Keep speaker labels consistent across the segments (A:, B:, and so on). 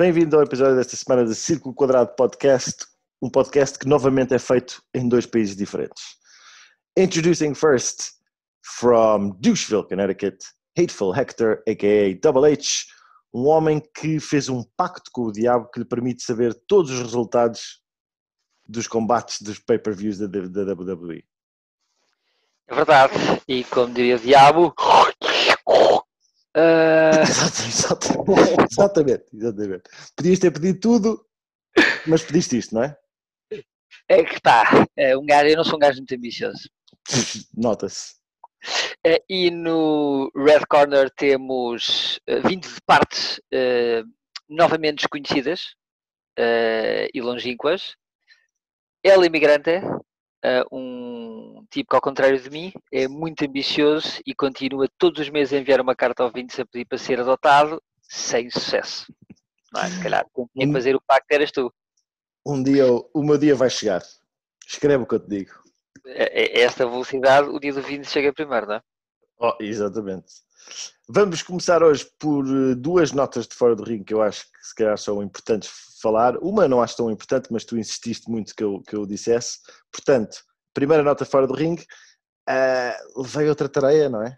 A: Bem-vindo ao episódio desta semana de Círculo Quadrado Podcast, um podcast que novamente é feito em dois países diferentes. Introducing first, from Doucheville, Connecticut, Hateful Hector, a.k.a. Double H, um homem que fez um pacto com o diabo que lhe permite saber todos os resultados dos combates dos pay-per-views da, WWE.
B: É verdade, e como diria o diabo,
A: Uh... exatamente, exatamente, exatamente. Podias ter pedido tudo, mas pediste isto, não é?
B: É que pá, é um gajo, eu não sou um gajo muito ambicioso.
A: Nota-se.
B: Uh, e no Red Corner temos uh, 20 de partes uh, novamente desconhecidas e longínquas. El Imigrante, um tipo que, ao contrário de mim, é muito ambicioso e continua todos os meses a enviar uma carta ao Vintes a pedir para ser adotado, sem sucesso. Não é? Se calhar, quem tinha que fazer o pacto eras tu.
A: Um dia, o meu dia vai chegar. Escreve o que eu te digo.
B: É, é esta velocidade, o dia do Vintes chega primeiro, não é?
A: Oh, exatamente. Vamos começar hoje por eh, duas notas de fora do ringue que eu acho que se calhar são importantes falar. Uma não acho tão importante, mas tu insististe muito que eu, que eu dissesse. Portanto, primeira nota fora do ringue, uh, levei outra tareia, não é?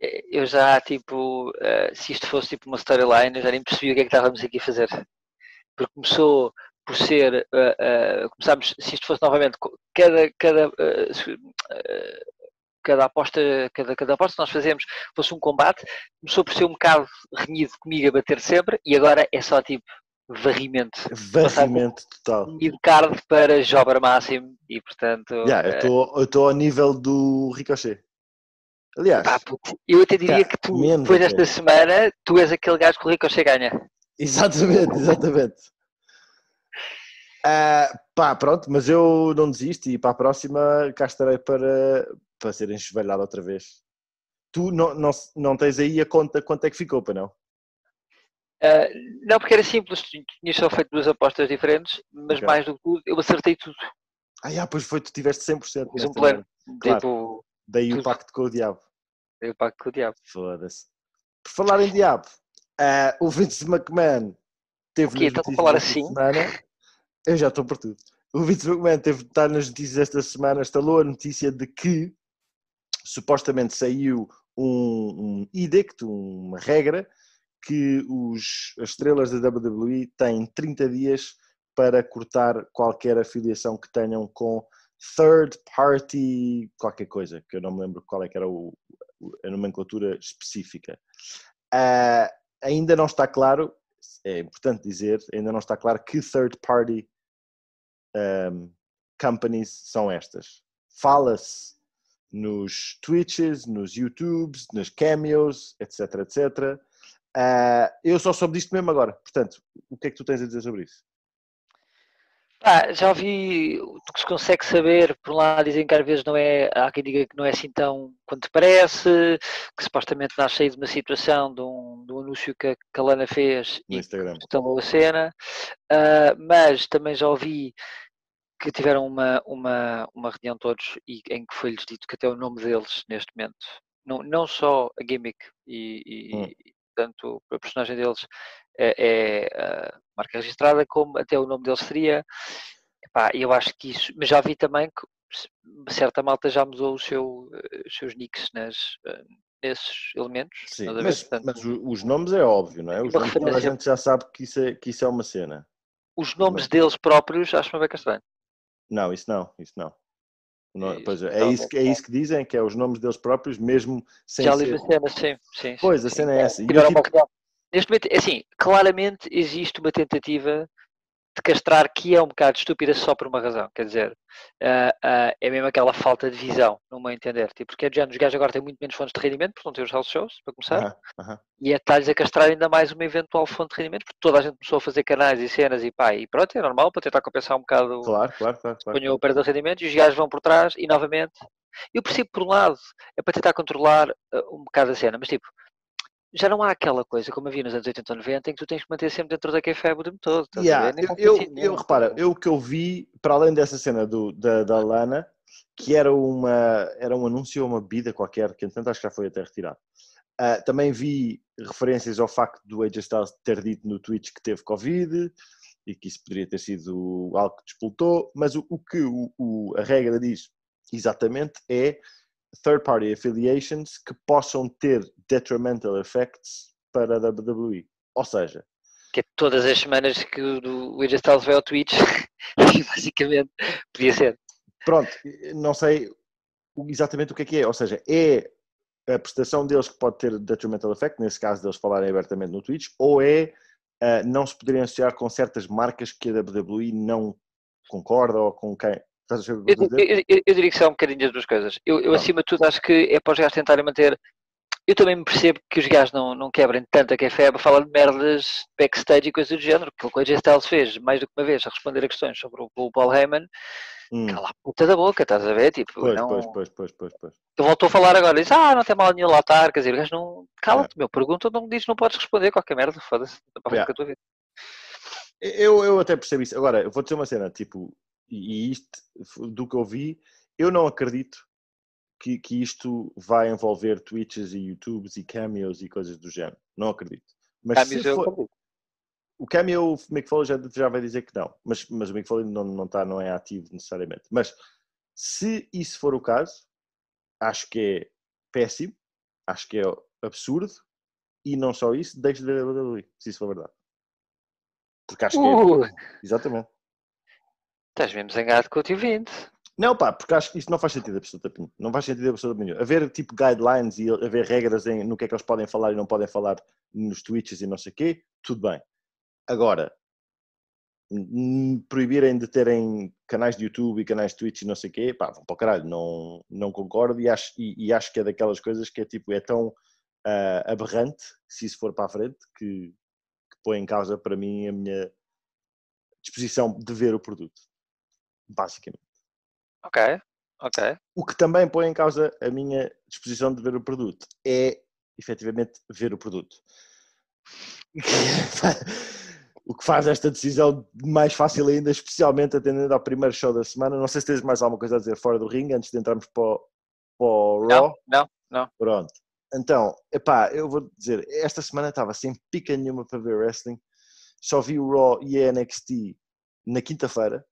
B: é? Eu já, tipo, uh, se isto fosse tipo uma storyline, eu já nem percebi o que é que estávamos aqui a fazer. Porque começou por ser, uh, uh, começámos, se isto fosse novamente, cada, cada, cada aposta, cada, cada aposta que nós fazemos fosse um combate, começou por ser um bocado renhido comigo a bater sempre e agora é só tipo varrimento.
A: Varrimento total.
B: E de card para jobber máximo e portanto.
A: Yeah, eu estou ao nível do Ricochet. Aliás,
B: pá, eu até diria que tu, depois desta semana, tu és aquele gajo que o Ricochet ganha.
A: Exatamente, exatamente. uh, pá, pronto, mas eu não desisto e para a próxima cá estarei para, para ser enxovalhado outra vez. Tu não, não, não tens aí a conta quanto é que ficou, para não?
B: Uh, não, porque era simples, tinhas só feito duas apostas diferentes, mas okay. mais do que tudo, eu acertei tudo.
A: Ah, yeah, pois foi, tu tiveste 100%.
B: Fiz um plano.
A: Claro. Tipo, Daí tudo. o pacto com o diabo.
B: Daí o pacto com o diabo.
A: Foda-se. Por falar em diabo, uh, o Vince McMahon teve.
B: O quê? Estás a falar assim?
A: Semana, eu já estou por tudo. O Vince McMahon teve de estar nas notícias esta semana, instalou a notícia de que supostamente saiu um, um edict, uma regra, que os, as estrelas da WWE têm 30 dias para cortar qualquer afiliação que tenham com third party qualquer coisa, que eu não me lembro qual é que era o, a nomenclatura específica. Uh, ainda não está claro, é importante dizer, ainda não está claro que third party um, companies são estas. Fala-se nos Twitches, nos YouTubes, nos Cameos, etc, etc. Uh, eu só soube disto mesmo agora. Portanto, o que é que tu tens a dizer sobre isso?
B: Ah, já ouvi o que se consegue saber, por um lado dizem que às vezes não é, há quem diga que não é assim tão quanto parece, que supostamente nasce aí de uma situação, de um, de um anúncio que a, que a Lana fez
A: no e Instagram.
B: tomou a cena, uh, mas também já ouvi que tiveram uma, uma, uma reunião todos e em que foi-lhes dito que até o nome deles neste momento, não, não só a gimmick e, e, hum portanto a personagem deles é, é a marca registrada, como até o nome deles seria. Epá, eu acho que isso, mas já vi também que certa malta já mudou o seu, os seus nicks nas, nesses elementos.
A: Sim, mas, portanto, mas, os nomes é óbvio, não é? Os nomes, a gente já sabe que isso é, que isso é uma cena.
B: Os nomes mas... deles próprios acho-me bem estranho.
A: Não, isso não, isso não. Não, é, pois é, é, isso, é isso que dizem, que é os nomes deles próprios, mesmo sem
B: Já li a cena, sim, sim.
A: Pois,
B: sim,
A: a cena é essa.
B: Neste momento, é assim, claramente existe uma tentativa de castrar que é um bocado estúpida só por uma razão, quer dizer, uh, uh, é mesmo aquela falta de visão, no meu entender, tipo, porque é de os gajos agora têm muito menos fontes de rendimento, porque não têm os house shows, para começar, uh e é estar-lhes a castrar ainda mais uma eventual fonte de rendimento, porque toda a gente começou a fazer canais e cenas e pá, e pronto, é normal para tentar compensar um bocado
A: claro, claro, claro,
B: claro. o perda de rendimento, e os gajos vão por trás, e novamente, eu percebo por um lado, é para tentar controlar um bocado a cena, mas tipo, já não há aquela coisa como havia nos anos 80 ou 90 em que tu tens que manter sempre dentro da kayfabe o tempo todo.
A: Yeah, eu, eu, eu repara, eu que eu vi, para além dessa cena do, da, da Lana, que era, uma, era um anúncio a uma bebida qualquer, que entretanto acho que já foi até retirado, Uh, também vi referências ao facto do AJ Styles ter dito no Twitch que teve Covid e que isso poderia ter sido algo que despoltou, mas o, o que o, o, a regra diz exatamente é third party affiliations que possam ter detrimental effects para a WWE. Ou seja,
B: que é todas as semanas que o AJ Styles vai ao Twitch, basicamente podia ser.
A: Pronto, não sei exatamente o que é que é, ou seja, é a prestação deles que pode ter detrimental effect, nesse caso deles falarem abertamente no Twitch, ou é uh, não se poderem associar com certas marcas que a WWE não concorda ou com quem.
B: Eu, eu, eu, eu, diria que são um bocadinho das duas coisas. Eu, acima de tudo, acho que é para os gajos tentarem manter eu também me percebo que os gajos não, não quebrem tanto a café para falar de merdas backstage e coisas do género, que o que o Styles fez mais do que uma vez a responder a questões sobre o, o Paul Heyman, hum. cala a puta da boca, estás a ver? Tipo,
A: pois,
B: não...
A: pois, pois, pois, pois, pois.
B: Ele voltou a falar agora, diz, ah, não tem mal nenhum lá estar, quer dizer, o gajo não. Cala-te, é. meu, pergunta, não diz, não podes responder qualquer merda, foda-se, para yeah. a tua vida.
A: Eu, eu até percebo isso. Agora, eu vou dizer uma cena, tipo, e isto, do que eu vi, eu não acredito que, que isto vai envolver Twitches e YouTubes e cameos e coisas do género. Não acredito. Mas cameos se for... O cameo, o Mick Foley já, já vai dizer que não, mas, mas o Mick Foley não, não, está, não é ativo necessariamente. Mas se isso for o caso, acho que é péssimo, acho que é absurdo e não só isso, deixe de ver a WWE, se isso for verdade. Porque acho que é. Uh! Exatamente.
B: Estás mesmo zangado com o tio 20.
A: Não, pá, porque acho que isso não faz sentido absolutamente. Não faz sentido absolutamente nenhum. Haver tipo guidelines e haver regras em, no que é que eles podem falar e não podem falar nos Twitches e não sei o quê, tudo bem. Agora, proibirem de terem canais de YouTube e canais de Twitch e não sei o quê, pá, vão para o caralho, não, não concordo e acho, e, e acho que é daquelas coisas que é tipo, é tão uh, aberrante, se isso for para a frente, que, que põe em causa para mim a minha disposição de ver o produto, basicamente.
B: Ok, ok.
A: O que também põe em causa a minha disposição de ver o produto é, efetivamente, ver o produto. o que faz esta decisão mais fácil ainda, especialmente atendendo ao primeiro show da semana. Não sei se tens mais alguma coisa a dizer fora do ringue antes de entrarmos para o, para o
B: Raw. Não, não, não.
A: Pronto. Então, epá, eu vou dizer, esta semana estava sem pica nenhuma para ver wrestling. Só vi o Raw e a NXT na quinta-feira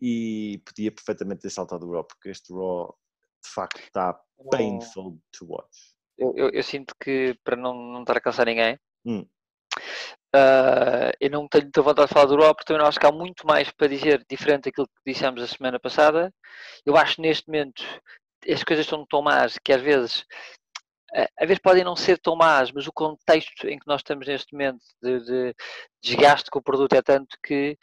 A: e podia perfeitamente ter saltado o Raw, porque este Raw de facto está painful to watch.
B: Eu, eu, eu, sinto que para não, não estar a cansar ninguém, hum. uh, eu não tenho muita vontade de falar do Raw, porque também acho que há muito mais para dizer diferente daquilo que dissemos a semana passada. Eu acho neste momento as coisas estão tão más que às vezes às vezes podem não ser tão más, mas o contexto em que nós estamos neste momento de, de desgaste com o produto é tanto que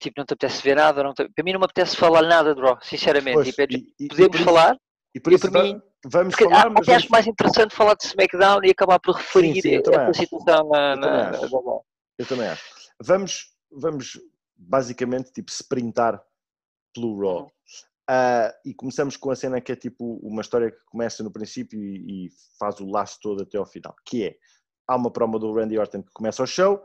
B: tipo, não te apetece ver nada, não te... para mim não me apetece falar nada de Raw, sinceramente. Pois, tipo, é, e, podemos e falar,
A: e por isso, mim, vamos falar,
B: mas acho mais interessante falar de SmackDown e acabar por referir sim, sim, essa situação na, eu,
A: na, também na... eu também acho. Vamos, vamos basicamente tipo sprintar pelo Raw. Uh, e começamos com a cena que é tipo uma história que começa no princípio e, e, faz o laço todo até ao final, que é há uma promo do Randy Orton que começa o show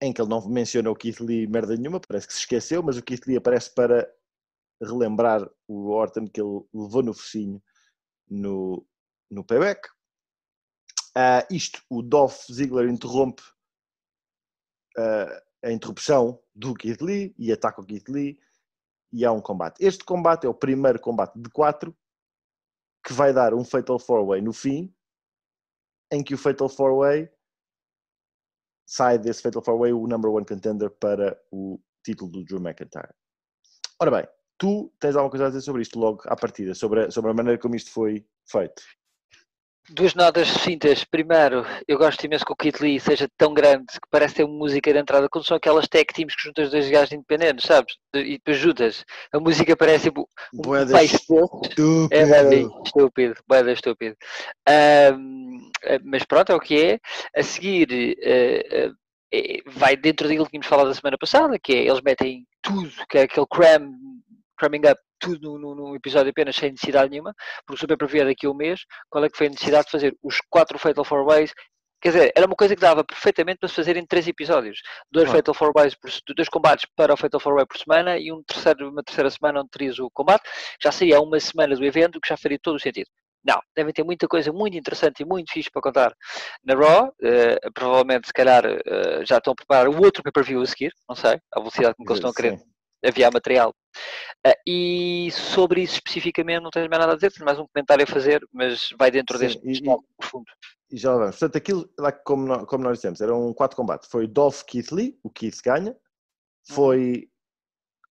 A: em que ele não menciona o Keith Lee merda nenhuma, parece que se esqueceu, mas o Keith Lee aparece para relembrar o Orton que ele levou no focinho no, no payback. Uh, isto, o Dolph Ziggler interrompe uh, a interrupção do Keith Lee e ataca o Keith Lee e há um combate. Este combate é o primeiro combate de quatro que vai dar um Fatal 4-Way no fim, em que o Fatal 4-Way sai desse Fatal 4-Way o number one contender para o título do Drew McIntyre. Ora bem, tu tens alguma coisa a dizer sobre isto logo à partida, sobre a, sobre a maneira como isto foi feito?
B: Duas notas sucintas. Primeiro, eu gosto imenso que o Kit Lee seja tão grande que parece ter uma música de entrada, quando são aquelas tech teams que juntas dois gajos independentes, sabes? E depois juntas. A música parece tipo um Boeda estúpido. É bem estúpido, boeda estúpido. Um, mas pronto, é o que é. A seguir, uh, uh, vai dentro daquilo que tínhamos falado da semana passada, que é eles metem tudo, que é aquele cram, cramming up tudo num, episódio apenas sem necessidade nenhuma, porque super previa daqui a um mês, qual é que foi a necessidade de fazer os quatro Fatal Four Ways Quer dizer, era uma coisa que dava perfeitamente para se fazer em três episódios. Dois Fatal Four Ways, por, dois combates para o Fatal Four Way por semana e um terceiro, uma terceira semana onde terias o combate. Já saía uma semana do evento, que já faria todo o sentido. Não, devem ter muita coisa muito interessante e muito fixe para contar na Raw. Uh, provavelmente, se calhar, uh, já estão a preparar o outro pay-per-view a seguir, não sei, a velocidade com que eles estão a querer aviar material. Uh, e sobre isso especificamente não tenho mais nada a dizer, tenho mais um comentário a fazer, mas vai dentro Sim, deste e, profundo.
A: E já vamos. Portanto, aquilo, lá como, nós, como nós dissemos, era um quatro combate. Foi Dolph Keith Lee, o Keith ganha. Uhum. Foi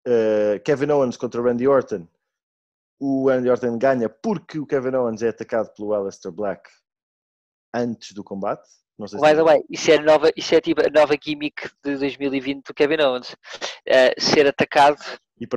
A: uh, Kevin Owens contra Randy Orton. O Randy Orton ganha porque o Kevin Owens é atacado pelo Aleister Black antes do combate.
B: Não sei By the way, isso é, nova, isso é tipo a nova gimmick de 2020 do Kevin Owens. Uh, ser atacado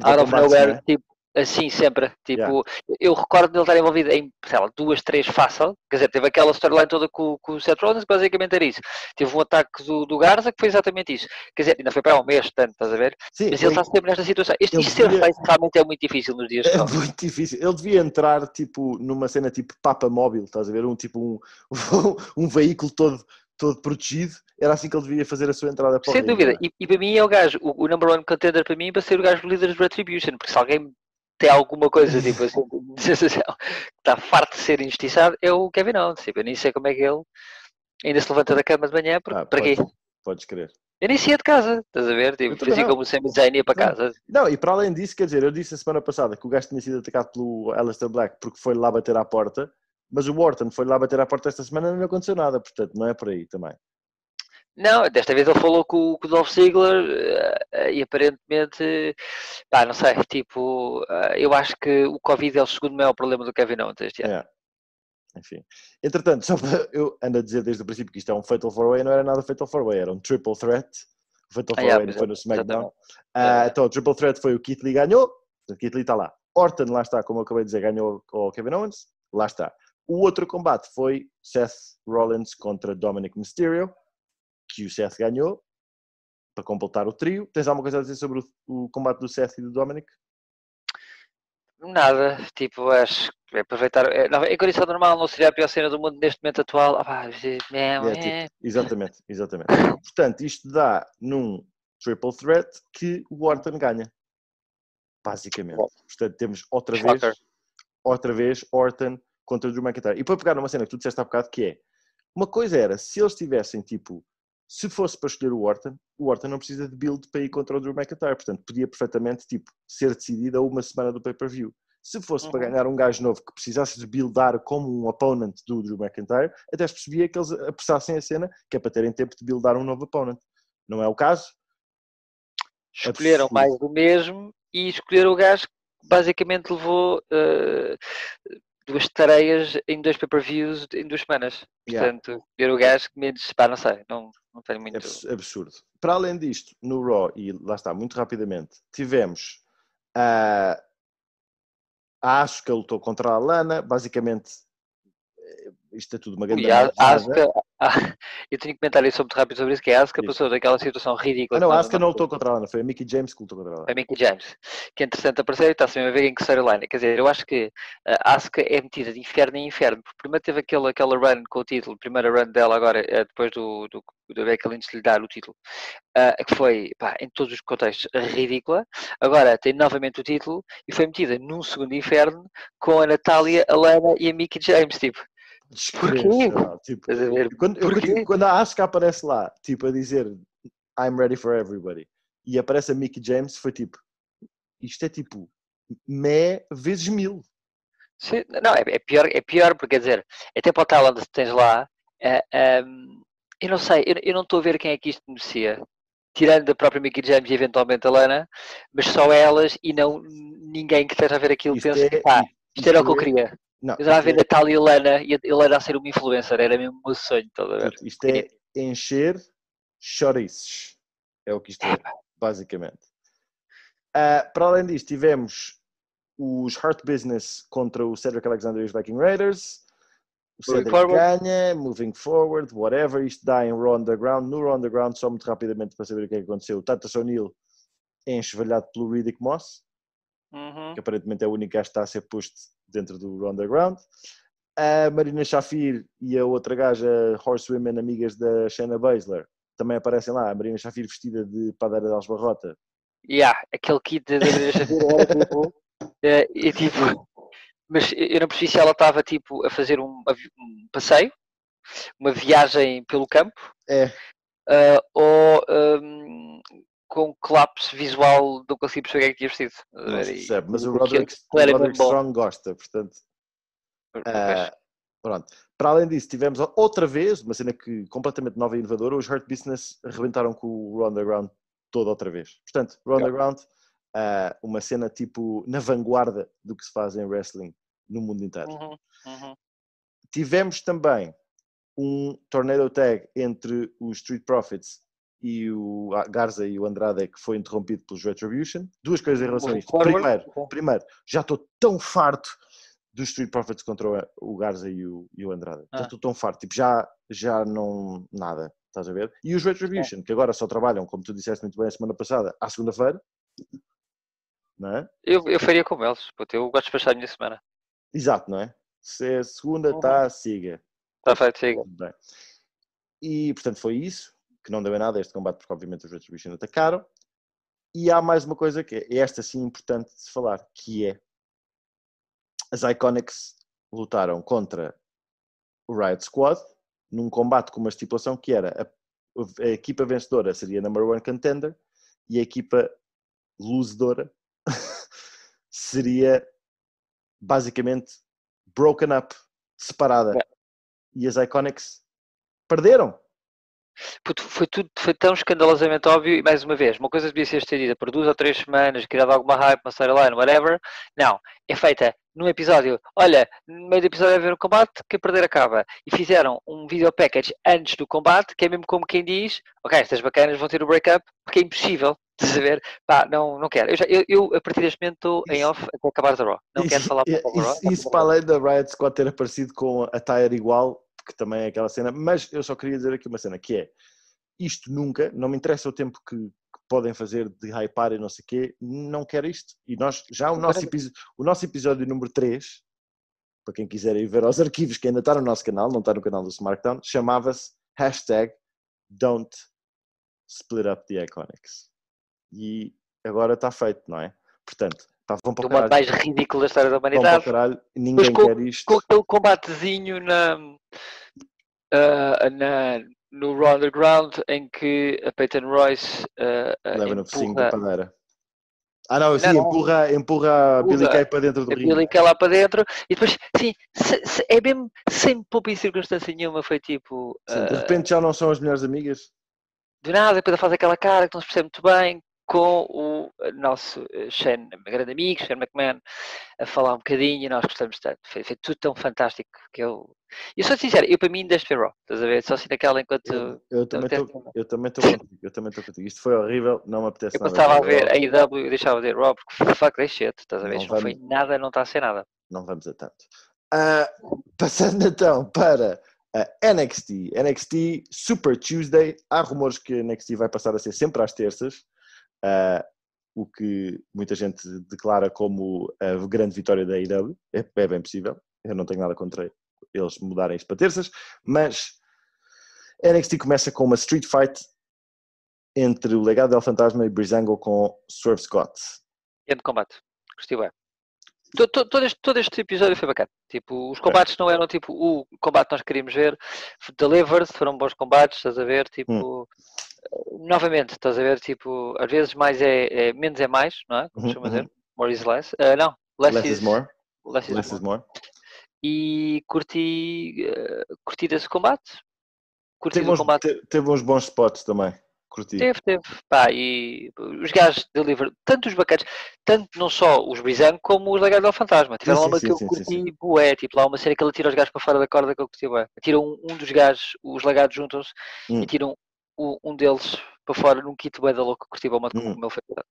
B: out of nowhere, né? tipo, Assim, sempre. Tipo, yeah. eu recordo de ele estar envolvido em, sei lá, duas, três fácil. Quer dizer, teve aquela storyline toda com, com o Seth Rollins, que basicamente era isso. Teve um ataque do, do Garza que foi exatamente isso. Quer dizer, ainda foi para um mês, tanto, estás a ver? Sim, Mas ele está sempre nesta situação. Isto ser feito realmente é muito difícil nos dias
A: É muito difícil. Ele devia entrar, tipo, numa cena tipo Papa Móvel, estás a ver? Um tipo, um, um veículo todo todo protegido, era assim que ele devia fazer a sua entrada
B: para Sem dúvida, é? e, e, para mim é o gajo, o, o number one contender para mim para ser o gajo líder de Retribution, porque se alguém tem alguma coisa, tipo assim, está farto de ser injustiçado, é o Kevin Owens. Tipo, eu nem sei como é que ele ainda se levanta da cama de manhã, porque, ah, para quê?
A: Podes crer.
B: Eu nem saía de casa, estás a ver? Tipo, fazia como o Sami Zayn ia para casa.
A: Não, e para além disso, quer dizer, eu disse a semana passada que o gajo tinha sido atacado pelo Alistair Black porque foi lá bater à porta, mas o Wharton foi lá bater à porta esta semana e não aconteceu nada, portanto não é por aí também.
B: Não, desta vez ele falou com, com o Dolph Ziggler uh, e aparentemente, pá, não sei, tipo, uh, eu acho que o Covid é o segundo maior problema do Kevin Owens este ano. É.
A: Enfim. Entretanto, só para, eu ando a dizer desde o princípio que isto é um Fatal 4-Way, não era nada Fatal 4-Way, era um Triple Threat. O Fatal 4-Way ah, yeah, foi no SmackDown. Uh, então, o Triple Threat foi o Keith Lee ganhou, o Keith Lee está lá. Orton, lá está, como eu acabei de dizer, ganhou o Kevin Owens, lá está. O outro combate foi Seth Rollins contra Dominic Mysterio que o Seth ganhou para completar o trio. Tens alguma coisa a dizer sobre o, o combate do Seth e do Dominic?
B: Nada, tipo, acho que aproveitar. É, não, em condição normal não seria a pior cena do mundo neste momento atual. Ah, é,
A: é, tipo, exatamente, exatamente. Portanto, isto dá num triple threat que o Orton ganha. Basicamente. Bom, Portanto, temos outra vez, outra vez Orton contra o Drew McIntyre. E para pegar numa cena que tu disseste há bocado, que é uma coisa era se eles tivessem tipo se fosse para escolher o Orton, o Orton não precisa de build para ir contra o Drew McIntyre, portanto podia perfeitamente tipo, ser decidido a uma semana do pay-per-view. Se fosse uhum. para ganhar um gajo novo que precisasse de buildar como um opponent do Drew McIntyre, até se percebia que eles apressassem a cena, que é para terem tempo de buildar um novo opponent. Não é o caso?
B: Escolheram mais do mesmo e escolheram o gajo que basicamente levou uh, duas tareias em dois pay-per-views em duas semanas. Yeah. Portanto, ver o gajo que menos, pá, não sei, não, não tenho muito...
A: Absurdo. Para além disto, no Raw, e lá está, muito rapidamente, tivemos a, a Asuka lutou contra a Lana, basicamente isto é tudo uma grande.
B: a Asuka, eu tenho que comentar isso muito rápido sobre isso, que a Asuka passou daquela situação ridícula.
A: Ah, não, a Asuka não lutou contra a Lana, foi a Mickey James que lutou contra a Lana.
B: Foi a Mickey James, que é interessante aparecer e está-se a ver em que storyline. Quer dizer, eu acho que a Asuka é metida de inferno em inferno, porque primeiro teve aquela, aquela run com o título, primeira run dela agora, eh, depois do, do, do Becky Lynch lhe dar o título, uh, que foi, pá, em todos os contextos, ridícula. Agora tem novamente o título e foi metida num segundo inferno com a Natália, a Lana e a Mickey James, tipo
A: descrever. Tipo, quando, eu, quando a Asuka aparece lá, tipo, a dizer I'm ready for everybody, e aparece a Mickey James, foi tipo, isto é tipo, mé vezes mil.
B: Sim, não, é, é, pior, é pior, porque quer dizer, até para o talent tens lá, é, é, eu não sei, eu, eu não estou a ver quem é que isto merecia. Tirando a própria Mickey James e eventualmente a Lana, mas só elas e não ninguém que esteja a ver aquilo isto pensa é, que pá, isto era o que eu é queria. Não, eu estava a ver Natália e Helena e a Helena a ser uma influencer, era mesmo o meu sonho, toda a ver?
A: Isto é encher chouriços, é o que isto é, basicamente. Uh, para além disto, tivemos os Heart Business contra o Cedric Alexander e os Viking Raiders. O Cedric ganha, moving forward, whatever. Isto dá em Raw Underground. No Raw Underground, só muito rapidamente para saber o que é que aconteceu. O Tata O'Neill é enxovalhado pelo Riddick Moss, uhum. que aparentemente é o único gajo que está a ser posto dentro do Underground. A Marina Shafir e a outra gaja, Horsewomen, amigas da Shayna Baszler, também aparecem lá. A Marina Shafir vestida de padeira de Alsbarrota.
B: Yeah, aquele kit da Marina Shafir era tipo. É, e tipo. mas eu não percebi se ela estava tipo a fazer um, um passeio, uma viagem pelo campo,
A: É.
B: uh, ou um, com colapso visual não consegui perceber o que é que tinha vestido.
A: Não se percebe, mas o
B: aquilo-
A: Roderick, o Roderick. Strong gosta, portanto. Ah, pronto. Para além disso, tivemos outra vez, uma cena que completamente nova e inovadora, os Hurt Business arrebentaram com o Underground todo outra vez. Portanto,
B: Yeah.
A: Underground, ah, uma cena tipo na vanguarda do que se faz em wrestling no mundo inteiro.
B: Uhum, uhum.
A: Tivemos também um tornado tag entre os Street Profits e o Garza e o Andrade que foi interrompido pelos Retribution. Duas coisas em relação a isto. Primeiro, primeiro já estou tão farto dos Street Profits contra o- Garza e o, e o Andrade. Já
B: Ah.
A: estou tão farto. Tipo, já, já não... Nada. Estás a ver? E os Retribution, que agora só trabalham, como tu disseste muito bem a semana passada, à segunda-feira. Não é?
B: Eu, eu faria como eles, puto, eu gosto de passar a minha semana.
A: Exato, não é? Se é segunda,
B: Uhum.
A: está, siga.
B: Está feito, siga.
A: E, portanto, foi isso, que não deu em nada este combate, porque obviamente os Retribution atacaram. E há mais uma coisa que é esta sim importante de se falar, que é as Iconics lutaram contra o Riot Squad num combate com uma estipulação que era a, a equipa vencedora seria a number one contender e a equipa luzedora seria basicamente broken up, separada. E as Iconics perderam.
B: Puto, foi tudo foi tão escandalosamente óbvio e mais uma vez, uma coisa devia ser estendida por duas ou três semanas, criada alguma hype, uma storyline, whatever. Não, é feita num episódio. Olha, no meio do episódio é ver o combate, quem perder acaba. E fizeram um video package antes do combate, que é mesmo como quem diz: Ok, estas bacanas vão ter o breakup, porque é impossível. A ver? Pá, não, não quero. Eu, já- eu, eu, a partir deste momento estou em off até acabar da Raw. Não
A: Isso-
B: quero falar para o Raw.
A: Isso, isso para além da Riot Squad ter aparecido com a tire igual, que também é aquela cena, mas eu só queria dizer aqui uma cena, que é isto nunca, não me interessa o tempo que, que podem fazer de hypar e não sei o quê, não quero isto. E nós, já o nosso, o nosso episódio número 3, para quem quiser ir ver aos arquivos que ainda está no nosso canal, não está no canal do Smartdown, chamava-se hashtag Don't Split Up the Iconics. E agora está feito, não é? Portanto, pá, vão para caralho.
B: mais ridículo da história da humanidade.
A: caralho, ninguém
B: com-
A: quer isto.
B: com aquele combatezinho na, ah, na, no Raw Underground em que a Peyton Royce ah,
A: Leva no focinho da padeira. Ah, não, sim,
B: não.
A: empurra, empurra a Billy Kay para dentro do
B: a
A: ringue.
B: Billy Kay lá para dentro e depois, sim, se- se- é mesmo sem poupa em circunstância nenhuma, foi tipo,
A: Sim, de repente já não são as melhores amigas.
B: do nada, depois ela faz aquela cara que não se percebe muito bem com o nosso eh, Shane, grande amigo, Shane McMahon, a falar um bocadinho e nós gostamos tanto. Foi, foi tudo tão fantástico que eu. Eu sou sincero, eu para mim deste ver Raw, estás a ver? Só assim naquela enquanto.
A: Eu, eu também estou eu contigo. Eu também estou contigo. Isto foi horrível, não me apetece
B: Eu
A: nada.
B: passava a
A: ver
B: a IW e deixava de ver Raw porque fuck this shit, estás a ver?
A: Não
B: não foi
A: vamos-
B: nada, não está a ser nada.
A: Não vamos a tanto. Ah, passando então para a NXT. NXT Super Tuesday. Há rumores que a NXT vai passar a ser sempre às terças. Ah, o que muita gente declara como a grande vitória da AEW. É, é bem possível. Eu não tenho nada contra eles mudarem isto para terças. Mas NXT começa com uma street fight entre o legado del Fantasma e Breezango com Swerve Scott.
B: Grande combate. Gostei bem. To- to- Todo este, todo este episódio foi bacana. Tipo, os combates não eram tipo o combate que nós queríamos ver. Delivered, foram bons combates, estás a ver? Tipo, eh, novamente, estás a ver? Tipo, às vezes mais é, é- menos é mais, não é? Como
A: Uhum,
B: costuma
A: uhum.
B: dizer. More is less. Eh, não, less,
A: Less is more.
B: Less is
A: Less
B: more.
A: is more.
B: E curti, eh, curti desse combate. Curti
A: Teve uns,
B: combate.
A: te- teve uns bons spots também. Curti.
B: Teve, teve. Pá, e os gajos deliver, tanto os bacanas, tanto não só os Brizango como os legados ao fantasma. Tiveram
A: sim,
B: uma
A: sim,
B: que eu
A: sim, sim,
B: curti bué, tipo lá uma série que ele tira os gajos para fora da corda que eu curti bué. Tira um, um dos gajos, os legados juntam-se
A: Hum.
B: e tiram um, um deles para fora num kit bué da louco, curti de
A: Hum.
B: como ele fez.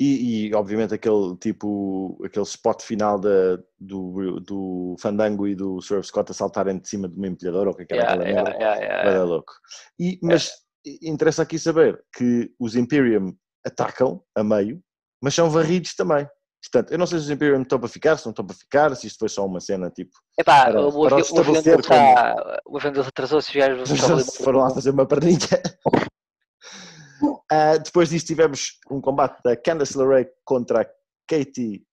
A: E, e, obviamente aquele tipo, aquele spot final da, do, do Fandango e do Swerve Scott a saltarem de cima de uma empilhadora ou o que é que era
B: Yeah,
A: aquela
B: yeah,
A: merda.
B: yeah, yeah,
A: louco. E, mas i- interessa aqui saber que os Imperium atacam a meio, mas são varridos também. Portanto, eu não sei se os Imperium estão para ficar, se não estão para ficar, se isto foi só uma cena tipo.
B: Epá,
A: Para-
B: o,
A: para
B: o está- o avião deles atrasou-se, os gajos
A: foram lá fazer uma perninha. Ah, depois disto tivemos um combate da Candice LeRae contra a Katie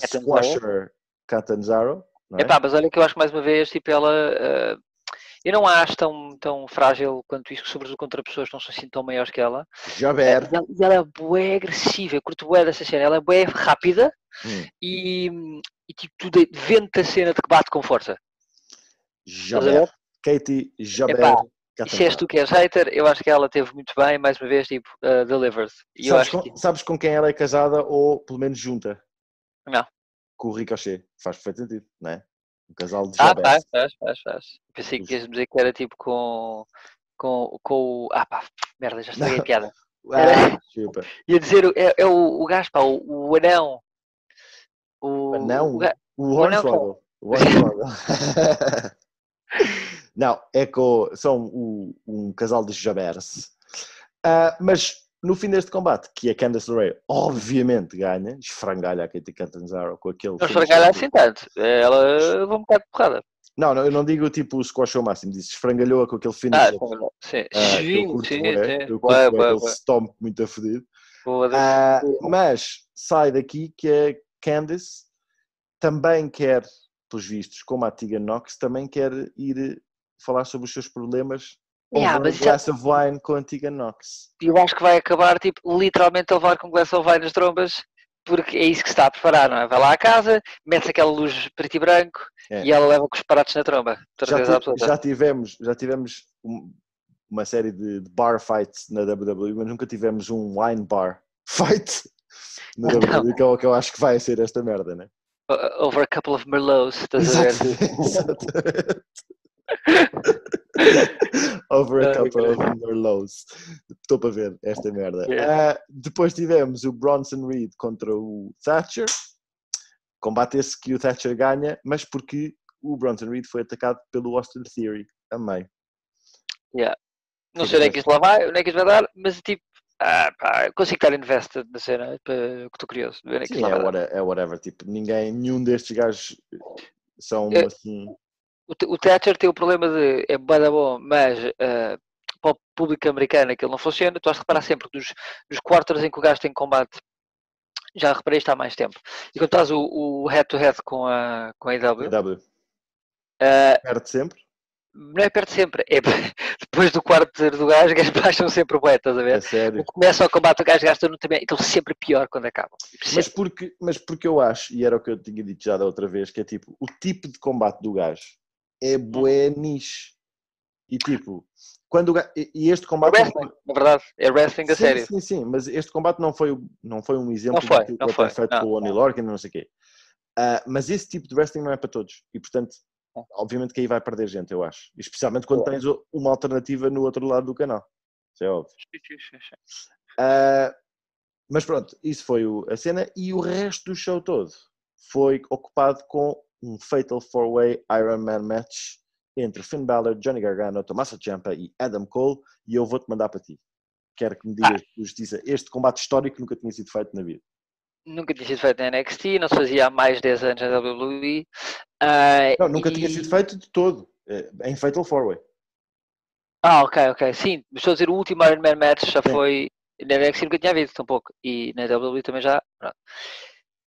B: Captain
A: Squasher Catanzaro. É?
B: Epá, mas olha que eu acho que mais uma vez, tipo, ela. eh, eu não a acho tão, tão frágil quanto isso, sobretudo contra pessoas que não são assim tão maiores que ela. Eh,
A: Jaber.
B: E ela, e ela é bué agressiva, eu curto bué dessa cena. Ela é bué rápida
A: Hum.
B: e, e tipo, tu de- vende a cena de que bate com força.
A: Jaber. Katie Jaber.
B: Epá, E se és tu que és hater, eu acho que ela teve muito bem, mais uma vez, tipo, uh, delivered. E
A: Sabes com,
B: que.
A: sabes com quem ela é casada ou pelo menos junta?
B: Não.
A: Com o Ricochet. Faz perfeito sentido, não é? Um casal de
B: Ah, faz, faz, faz, faz. Pensei que ias dizer que era tipo com. Com, com o. Ah pá, merda, já estraguei a piada.
A: Ah, desculpa.
B: Ia dizer, é, é o, o gajo, pá, o, o anão. O,
A: Não,
B: o
A: o
B: anão
A: Hornswoggle. O. Não, é com, são o- um casal de Jabers. Ah, mas no fim deste combate, que a Candice LeRae obviamente ganha, esfrangalha a Katie Catanzaro com aquele...
B: Não
A: do-
B: assim tanto. Ela levou um bocado de porrada.
A: Não, não, eu não digo tipo o squash ao máximo, disse esfrangalhou com aquele
B: Ah,
A: finisher.
B: sim.
A: ah,
B: Sim,
A: curto
B: sim,
A: bué,
B: sim.
A: eu curto
B: bué
A: bué, aquele
B: bué.
A: stomp muito a.
B: Foda-se.
A: Ah, mas sai daqui que a Candice também quer, pelos vistos, como a Tegan Knox, também quer ir falar sobre os seus problemas
B: Yeah, é-
A: glass of wine com a Tegan Knox.
B: eu acho que vai acabar, tipo, literalmente a levar com Glass of Wine nas trombas, porque é isso que se está a preparar, não é? Vai lá à casa, mete aquela luz preto e branco
A: É.
B: e ela leva com os parados na tromba.
A: Já, já tivemos, já tivemos um- uma série de, de bar fights na WWE, mas nunca tivemos um wine bar fight na
B: Não.
A: WWE, que é o que eu acho que vai ser esta merda, né?
B: O- Over a couple of Merlots, estás a ver?
A: Exatamente. Over a couple of
B: ok.
A: Merlots. Estou para ver esta merda.
B: Yeah.
A: Ah, depois tivemos o Bronson Reed contra o Thatcher. Combate esse que o Thatcher ganha, mas porque o Bronson Reed foi atacado pelo Austin Theory. Amei.
B: Não sei onde é que isto lá vai, onde é que isto vai dar, mas tipo, ah, pá, consigo estar invested na cena, que estou curioso é
A: Sim, é,
B: vai dar.
A: whate- é whatever. Tipo, ninguém, nenhum destes gajos são
B: É-
A: assim.
B: O, T- o Thatcher tem o problema de é bué da bom, mas ah, para o público americano aquilo não funciona. Tu has de reparar sempre que nos, nos quarters em que o gajo tem combate, já reparei isto há mais tempo. E quando estás o, head-to-head com a, com a AEW,
A: W.
B: ah,
A: Perde sempre.
B: não é perto sempre, é depois do quarto do gajo, os gajos baixam sempre o bué, estás a
A: É
B: ver?
A: sério.
B: Quando começa o combate, o gajo gasta no também, então sempre pior quando acaba.
A: Mas porque, mas porque eu acho, e era o que eu tinha dito já da outra vez, que é tipo, o tipo de combate do gajo é bué niche. E tipo, quando o gajo, e este
B: É
A: combate... não
B: wrestling, na verdade, é wrestling a
A: sim,
B: sério.
A: Sim, sim, mas este combate não foi, o- não foi um exemplo
B: foi,
A: daquilo
B: não
A: que
B: foi,
A: foi feito
B: não,
A: com o Oni
B: não.
A: Lorcan não sei o quê. Ah, mas esse tipo de wrestling não é para todos. E portanto,
B: Não.
A: obviamente que aí vai perder gente, eu acho. Especialmente quando
B: É.
A: tens uma alternativa no outro lado do canal. Isso é óbvio. Ah, mas pronto, isso foi o- a cena e o resto do show todo foi ocupado com um Fatal 4-Way Iron Man match entre Finn Balor, Johnny Gargano, Tommaso Ciampa e Adam Cole e eu vou-te mandar para ti. Quero que me
B: Ah.
A: digas por justiça este combate histórico nunca tinha sido feito na vida.
B: Nunca tinha sido feito na NXT, não se fazia há mais de 10 anos na WWE. ah,
A: Não, nunca tinha
B: e-
A: sido feito de todo eh, em Fatal 4-Way.
B: Ah, ok, ok. Sim, estou a dizer, o último Iron Man match já
A: Sim.
B: foi. Na NXT nunca tinha havido tampouco. E na WWE também já. pronto.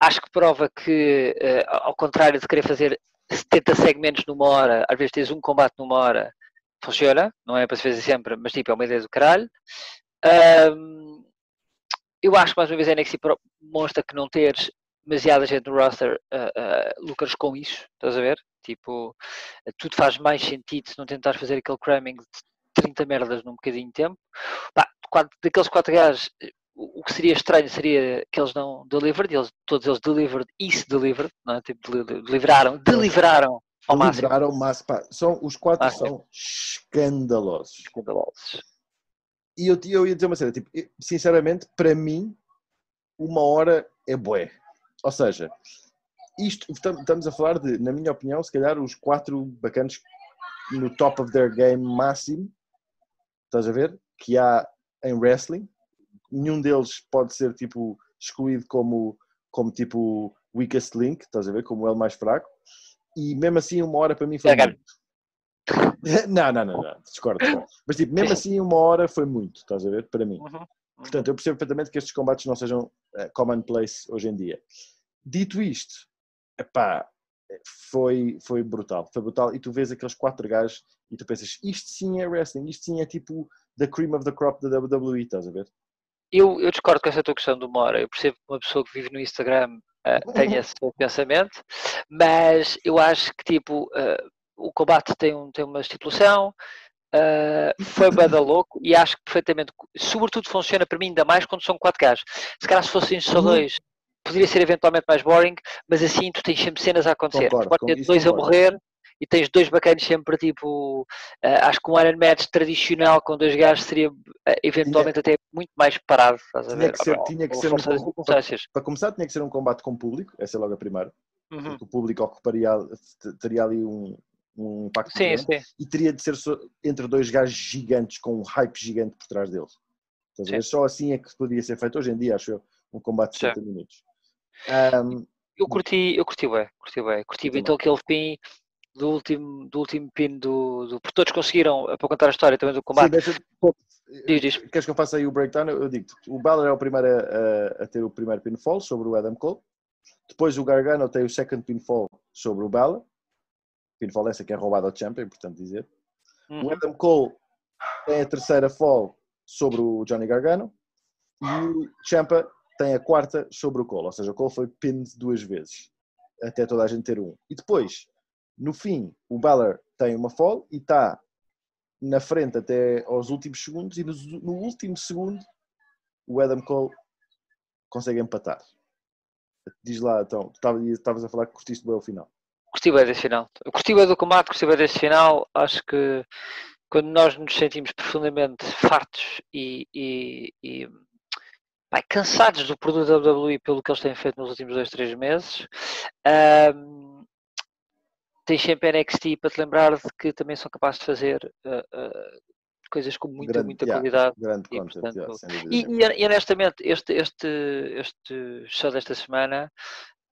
B: Acho que prova que, eh, ao contrário de querer fazer 70 segmentos numa hora, às vezes tens um combate numa hora, funciona, não é para se fazer sempre, mas tipo, é uma ideia do caralho. Ahm, eu acho que mais uma vez a NXT mostra que não teres demasiada gente no roster ah, ah, lucras com isso, estás a ver? Tipo, tudo faz mais sentido se não tentares fazer aquele cramming de 30 merdas num bocadinho de tempo. Pá, quatro- daqueles quatro gajos, o que seria estranho seria que eles não delivered, eles, todos eles delivered e se delivered, não é? Tipo, deli- deli- deliveraram, deliveraram ao
A: o máximo. Pá, são, os quatro
B: Máximo.
A: são escandalosos.
B: Escandalosos.
A: E eu, eu ia dizer uma cena, tipo, sinceramente, para mim, uma hora é bué. Ou seja, isto, tam- estamos a falar de, na minha opinião, se calhar os quatro bacanas no top of their game máximo, estás a ver? Que há em wrestling. Nenhum deles pode ser, tipo, excluído como, como tipo, weakest link, estás a ver? Como o L mais fraco. E mesmo assim, uma hora para mim foi muito. Não, não, não, não, discordo. discordo. Mas tipo, mesmo assim, uma hora foi muito, estás a ver? Para mim.
B: Uhum.
A: Portanto, eu percebo perfeitamente que estes combates não sejam eh, commonplace hoje em dia. Dito isto, epá, foi, foi brutal, foi brutal. E tu vês aqueles quatro gajos e tu pensas, isto sim é wrestling, isto sim é tipo the cream of the crop da WWE, estás a ver?
B: Eu, eu discordo com essa tua questão do Mora. Eu percebo que uma pessoa que vive no Instagram uh, tem esse pensamento, mas eu acho que tipo uh, o combate tem, um, tem uma estipulação, uh, foi bada louco e acho que perfeitamente, sobretudo funciona para mim ainda mais quando são quatro gajos. Se calhar se fossem só uhum. dois, poderia ser eventualmente mais boring, mas assim tu tens sempre cenas a acontecer. Concordo, pode ter dois concordo. a morrer e tens dois bacanas sempre tipo. Uh, acho que um Iron Match tradicional com dois gajos seria uh, eventualmente tinha, até muito mais parado. Estás a
A: tinha
B: ver?
A: que ser, tinha que ser um, para, para, começar, tinha que ser um combate com público, essa é logo a primeira. Uhum. O público ocuparia, teria ali um, um impacto
B: sim, sim.
A: e teria de ser entre dois gajos gigantes com um hype gigante por trás deles. Só assim é que poderia ser feito hoje em dia, acho eu, um combate de 70 minutos.
B: Um, eu curti, eu curti bem, curti bem, curti bem então aquele fim do último, do último pin do, do. Porque todos conseguiram, para contar a história também do combate. Sim, deixa,
A: diz, diz. Queres que eu faça aí o breakdown? Eu digo o Balor é o primeiro a, a, ter o primeiro pinfall sobre o Adam Cole. Depois o Gargano tem o second pinfall sobre o Balor. Pinfall essa que é roubada ao champ, é importante dizer. Uhum. O Adam Cole tem a terceira fall sobre o Johnny Gargano. E o Champa tem a quarta sobre o Cole. Ou seja, o Cole foi pinned duas vezes. Até toda a gente ter um. E depois, no fim, o Balor tem uma fall e está na frente até aos últimos segundos. E no, último segundo, o Adam Cole consegue empatar. Diz lá, então, estavas a falar que curtiste bem o final.
B: Curti bem desse final. Curti bem do combate, curti bem desse final. Acho que quando nós nos sentimos profundamente fartos e, e, e cansados do produto da WWE pelo que eles têm feito nos últimos dois, três meses, um, tens sempre NXT para te lembrar de que também são capazes de fazer uh, uh, coisas com muita, grande, muita yeah, qualidade.
A: Grande e, content, portanto,
B: yeah, e, e, honestamente, este, este, este show desta semana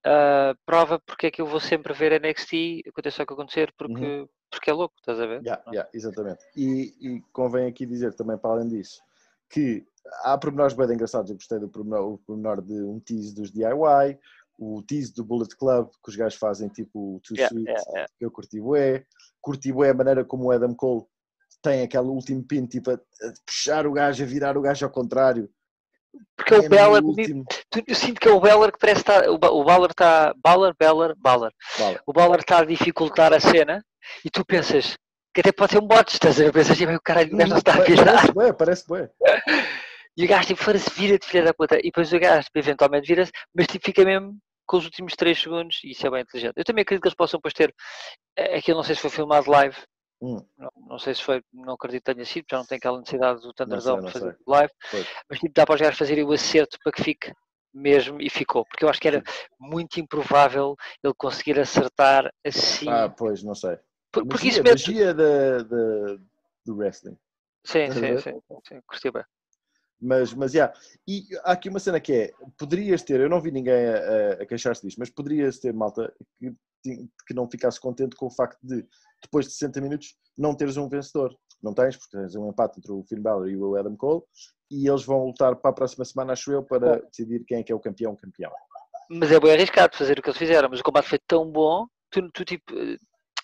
B: uh, prova porque é que eu vou sempre ver NXT, aconteça o que acontecer, porque, uhum. porque é louco, estás a ver?
A: Yeah, exatamente. E, e, convém aqui dizer também, para além disso, que há pormenores bem engraçados. Eu gostei do pormenor, o pormenor de um tease dos DIY, o tease do Bullet Club, que os gajos fazem tipo o Too yeah, Sweet, yeah, yeah. que eu curti bué. Curti bué a maneira como o Adam Cole tem aquele último pin, tipo a, a puxar o gajo, a virar o gajo ao contrário
B: porque é o Beller, eu sinto que é o Beller que parece estar, o Baller está, Baller, Beller, Baller. O Baller está a dificultar a cena e tu pensas que até pode ser um bot, estás a ver? Pensas, o caralho, o gajo não está a virar.
A: Parece bué, parece bué.
B: E o gajo tipo, fora-se, vira-te, filha da puta. E depois o gajo tipo, eventualmente vira-se, mas tipo, fica mesmo com os últimos 3 segundos e isso é bem inteligente. Eu também acredito que eles possam depois ter, aqui eu não sei se foi filmado live, Hum. Não, não, sei se foi, não acredito que tenha sido, já não tem aquela necessidade do Thunderdome de fazer sei. live, pois. mas tipo, dá para os gajos fazerem o acerto para que fique mesmo e ficou, porque eu acho que era muito improvável ele conseguir acertar assim.
A: Ah, pois, não sei. Por, porque magia, isso mesmo. da, da, do wrestling.
B: Sim, sim, sim, sim, sim, bem.
A: Mas, mas, yeah. E há aqui uma cena que é, poderias ter, eu não vi ninguém a, a queixar-se disto, mas poderias ter, malta, que, que não ficasse contente com o facto de depois de 60 minutos, não teres um vencedor. Não tens, porque tens um empate entre o Finn Balor e o Adam Cole, e eles vão lutar para a próxima semana, acho eu, para decidir quem é que é o campeão campeão.
B: Mas é bem arriscado fazer o que eles fizeram, mas o combate foi tão bom, tu, tu tipo,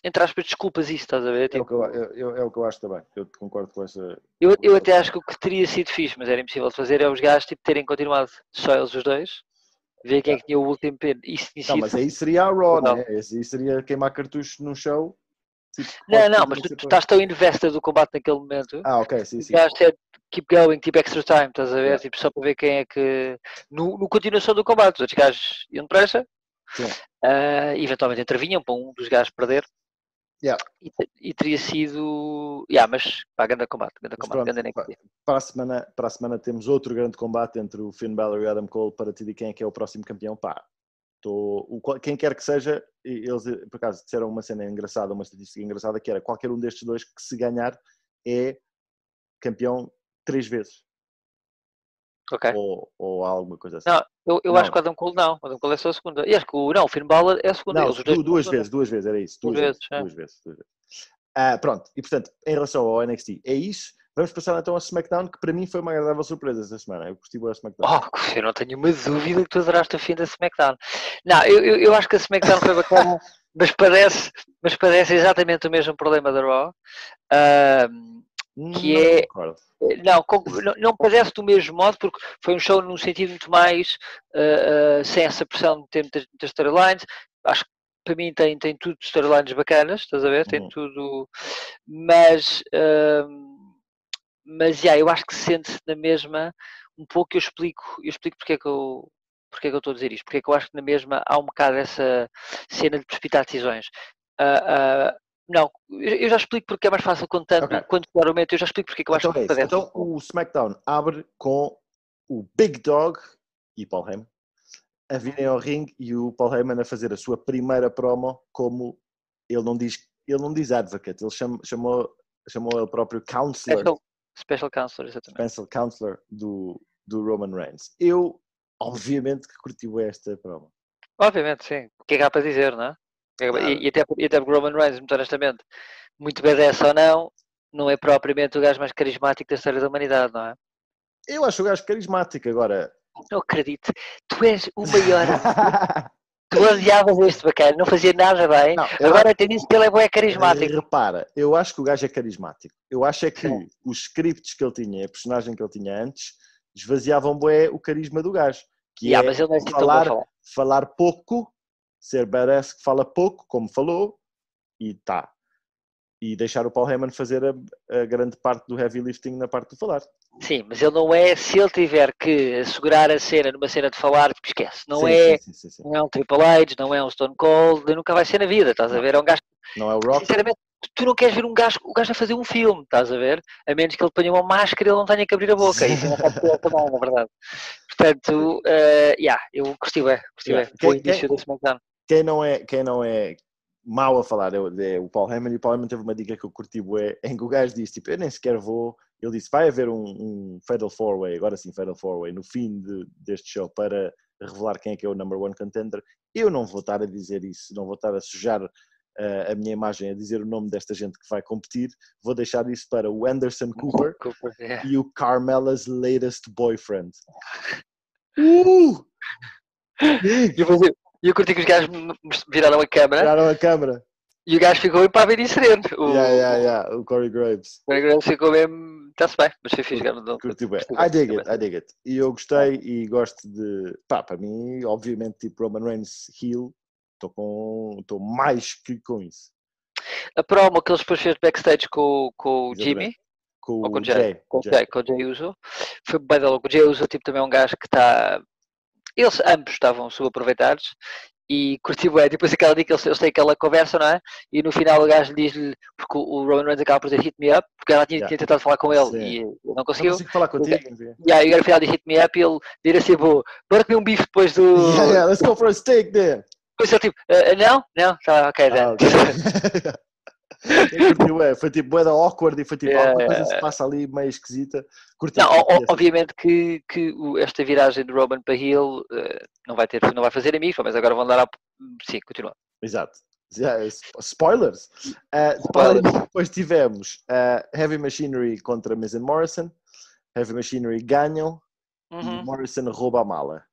B: entre aspas, desculpas isso, estás a ver?
A: Tipo, é, o que eu, tipo eu, é o que eu acho também, eu concordo com essa.
B: Eu, eu até acho que o que teria sido fixe, mas era impossível de fazer, é os gajos tipo, terem continuado só eles os dois, ver quem é que tinha o último pin. Isso
A: não, mas aí seria a Raw, né? Esse aí seria queimar cartuchos num show
B: Tipo, não, não, mas tu, tu estás tão invested do combate naquele momento.
A: Ah, ok, sim, sim.
B: Gajo é keep going, tipo extra time, estás a ver? Yeah. Tipo, só para ver quem é que. No, no continuação do combate, os outros gajos iam depressa, uh, eventualmente intervinham para um dos gajos perder.
A: Yeah.
B: E, e, teria sido. Yeah, mas pá, grande combate, grande combate, grande
A: para, para, a semana, para a semana temos outro grande combate entre o Finn Balor e o Adam Cole para decidir quem é que é o próximo campeão. Pá, Tô, o, quem quer que seja, eles por acaso disseram uma cena engraçada, uma estatística engraçada, que era qualquer um destes dois que se ganhar é campeão três vezes.
B: Ok.
A: Ou, ou alguma coisa assim.
B: Não, eu, eu não. acho que o Adam Cole não. O Adam Cole é só a segunda. E acho que o, não, o Finn Balor é a segunda.
A: Não, duas, duas vezes, duas vezes, era isso. Duas, duas vezes, vezes, é. duas vezes, duas vezes. Ah, pronto, e portanto, em relação ao NXT, é isso. Vamos passar então a SmackDown, que para mim foi uma agradável surpresa esta semana. Eu gostei da SmackDown.
B: Oh, eu não tenho uma dúvida que tu adoraste o fim da SmackDown. Não, eu, eu, eu acho que a SmackDown foi bacana. mas parece, mas parece exatamente o mesmo problema da Raw. Uh, que
A: Não
B: é- não, com- não, não parece do mesmo modo, porque foi um show num sentido muito mais uh, uh, sem essa pressão de ter muitas, muitas storylines. Acho que para mim tem, tem tudo storylines bacanas, estás a ver? Tem
A: Uhum.
B: tudo. Mas, um, mas yeah, eu acho que sente-se na mesma um pouco. Eu explico, eu explico porque é que eu. Porque é que eu estou a dizer isto? Porque é que eu acho que na mesma há um bocado essa cena de precipitar decisões. Ah, não, eu já explico porque é mais fácil contando,
A: Ok.
B: quando claramente eu já explico porque é que eu acho
A: Então, é
B: que
A: isso.
B: parece.
A: Então, o SmackDown abre com o Big Dog e Paul Heyman a virem ao ringue e o Paul Heyman a fazer a sua primeira promo como ele não diz, ele não diz advocate, ele chama- chamou, chamou ele próprio counselor,
B: Special, special Counselor, exatamente.
A: special counselor do, do Roman Reigns. Eu, obviamente, que curti esta promo.
B: Obviamente, sim. O que é que há para dizer, não é? É
A: Nada.
B: E, e até, e até porque o Roman Reigns, muito honestamente, muito BDS ou não, não é propriamente o gajo mais carismático da história da humanidade, não é?
A: Eu acho o gajo carismático agora.
B: Não acredito. Tu és o maior. tu odiavas este bacana, não fazia nada bem.
A: Não,
B: Agora tem isso que ele é carismático.
A: Repara, eu acho que o gajo é carismático. Eu acho é que
B: Sim.
A: os scripts que ele tinha, a personagem que ele tinha antes, esvaziavam bué o carisma do gajo. Que
B: Yeah,
A: é
B: mas ele não é assim
A: falar.
B: falar
A: pouco, ser badass que fala pouco, como falou, e tá. E deixar o Paul Heyman fazer a, a grande parte do heavy lifting na parte do falar.
B: Sim, mas ele não é, se ele tiver que segurar a cena numa cena de falar, tipo, esquece. Não
A: Sim,
B: é,
A: sim, sim,
B: não é um Triple H, não é um Stone Cold, nunca vai ser na vida, estás a ver? É um gajo
A: Não é o Rock?
B: Sinceramente, tu- não queres ver um gajo, o gajo a fazer um filme, estás a ver? A menos que ele ponha uma máscara e ele não tenha que abrir a boca. Isso não pode ser também, na verdade. Portanto, uh, yeah, eu gostei bem, gostei
A: Yeah.
B: bem. Foi o início da SmackDown.
A: Quem não é, quem não é mau a falar é, o- é o Paul Heyman e o Paul Heyman teve uma dica que eu curti bué, em que o gajo disse, tipo, eu nem sequer vou, ele disse, vai haver um, um Fatal 4-Way, agora sim Fatal 4-Way, no fim de- deste show para revelar quem é que é o number one contender, eu não vou estar a dizer isso, não vou estar a sujar eh, a minha imagem a dizer o nome desta gente que vai competir, vou deixar isso para o Anderson Cooper
B: Cooper, yeah.
A: e o Carmela's latest boyfriend. Uh!
B: E depois eu, eu curti que os gajos viraram a câmera
A: Tiraram a câmera.
B: e o gajo ficou impávido e sereno. O,
A: Yeah, yeah, yeah, o Corey Graves.
B: o gajo ficou mesmo, está-se bem, mas foi fixe.
A: Curti bem. I dig it, I dig it. E eu gostei e gosto de. Pá, para mim, obviamente, tipo Roman Reigns heel, estou com. Estou mais que com isso.
B: A promo que eles depois fez backstage com, com o. Jimmy,
A: Com
B: Ou com
A: o
B: Jay,
A: Jay.
B: com, o
A: Jay.
B: Jay, o Jay Uso. Foi bem da louco. O Jay Uso tipo, também é um gajo que está. Eles ambos estavam subaproveitados e curti bem. Depois aquela dica, eles, têm aquela conversa, não é? E no final o gajo diz-lhe, porque o Roman Reigns acaba por dizer hit me up, porque ela tinha,
A: Yeah.
B: tinha tentado falar com ele
A: Sim.
B: e não
A: Não
B: conseguiu.
A: consigo falar contigo. não sei.
B: E aí no final diz hit me up e ele vira assim, vou, bora comer um bife depois do.
A: Yeah, yeah, let's go for a steak then.
B: Depois ele tipo, "Ah, ah, não? Não? Tá, ok,
A: Ah,
B: then.
A: ok. Eu curti, ué, foi tipo bué da awkward e foi tipo
B: Yeah,
A: alguma coisa
B: yeah.
A: se passa ali meio esquisita. Curti,
B: Não, o- obviamente que, que esta viragem de Roman para Hill eh, não vai ter, não vai fazer amigos, mas agora vão dar a. Sim, continua.
A: Exato. Yeah, sp- Spoilers. Uh, depois, depois tivemos uh, Heavy Machinery contra and Morrison. Heavy Machinery ganham e
B: Uhum.
A: Morrison rouba a mala.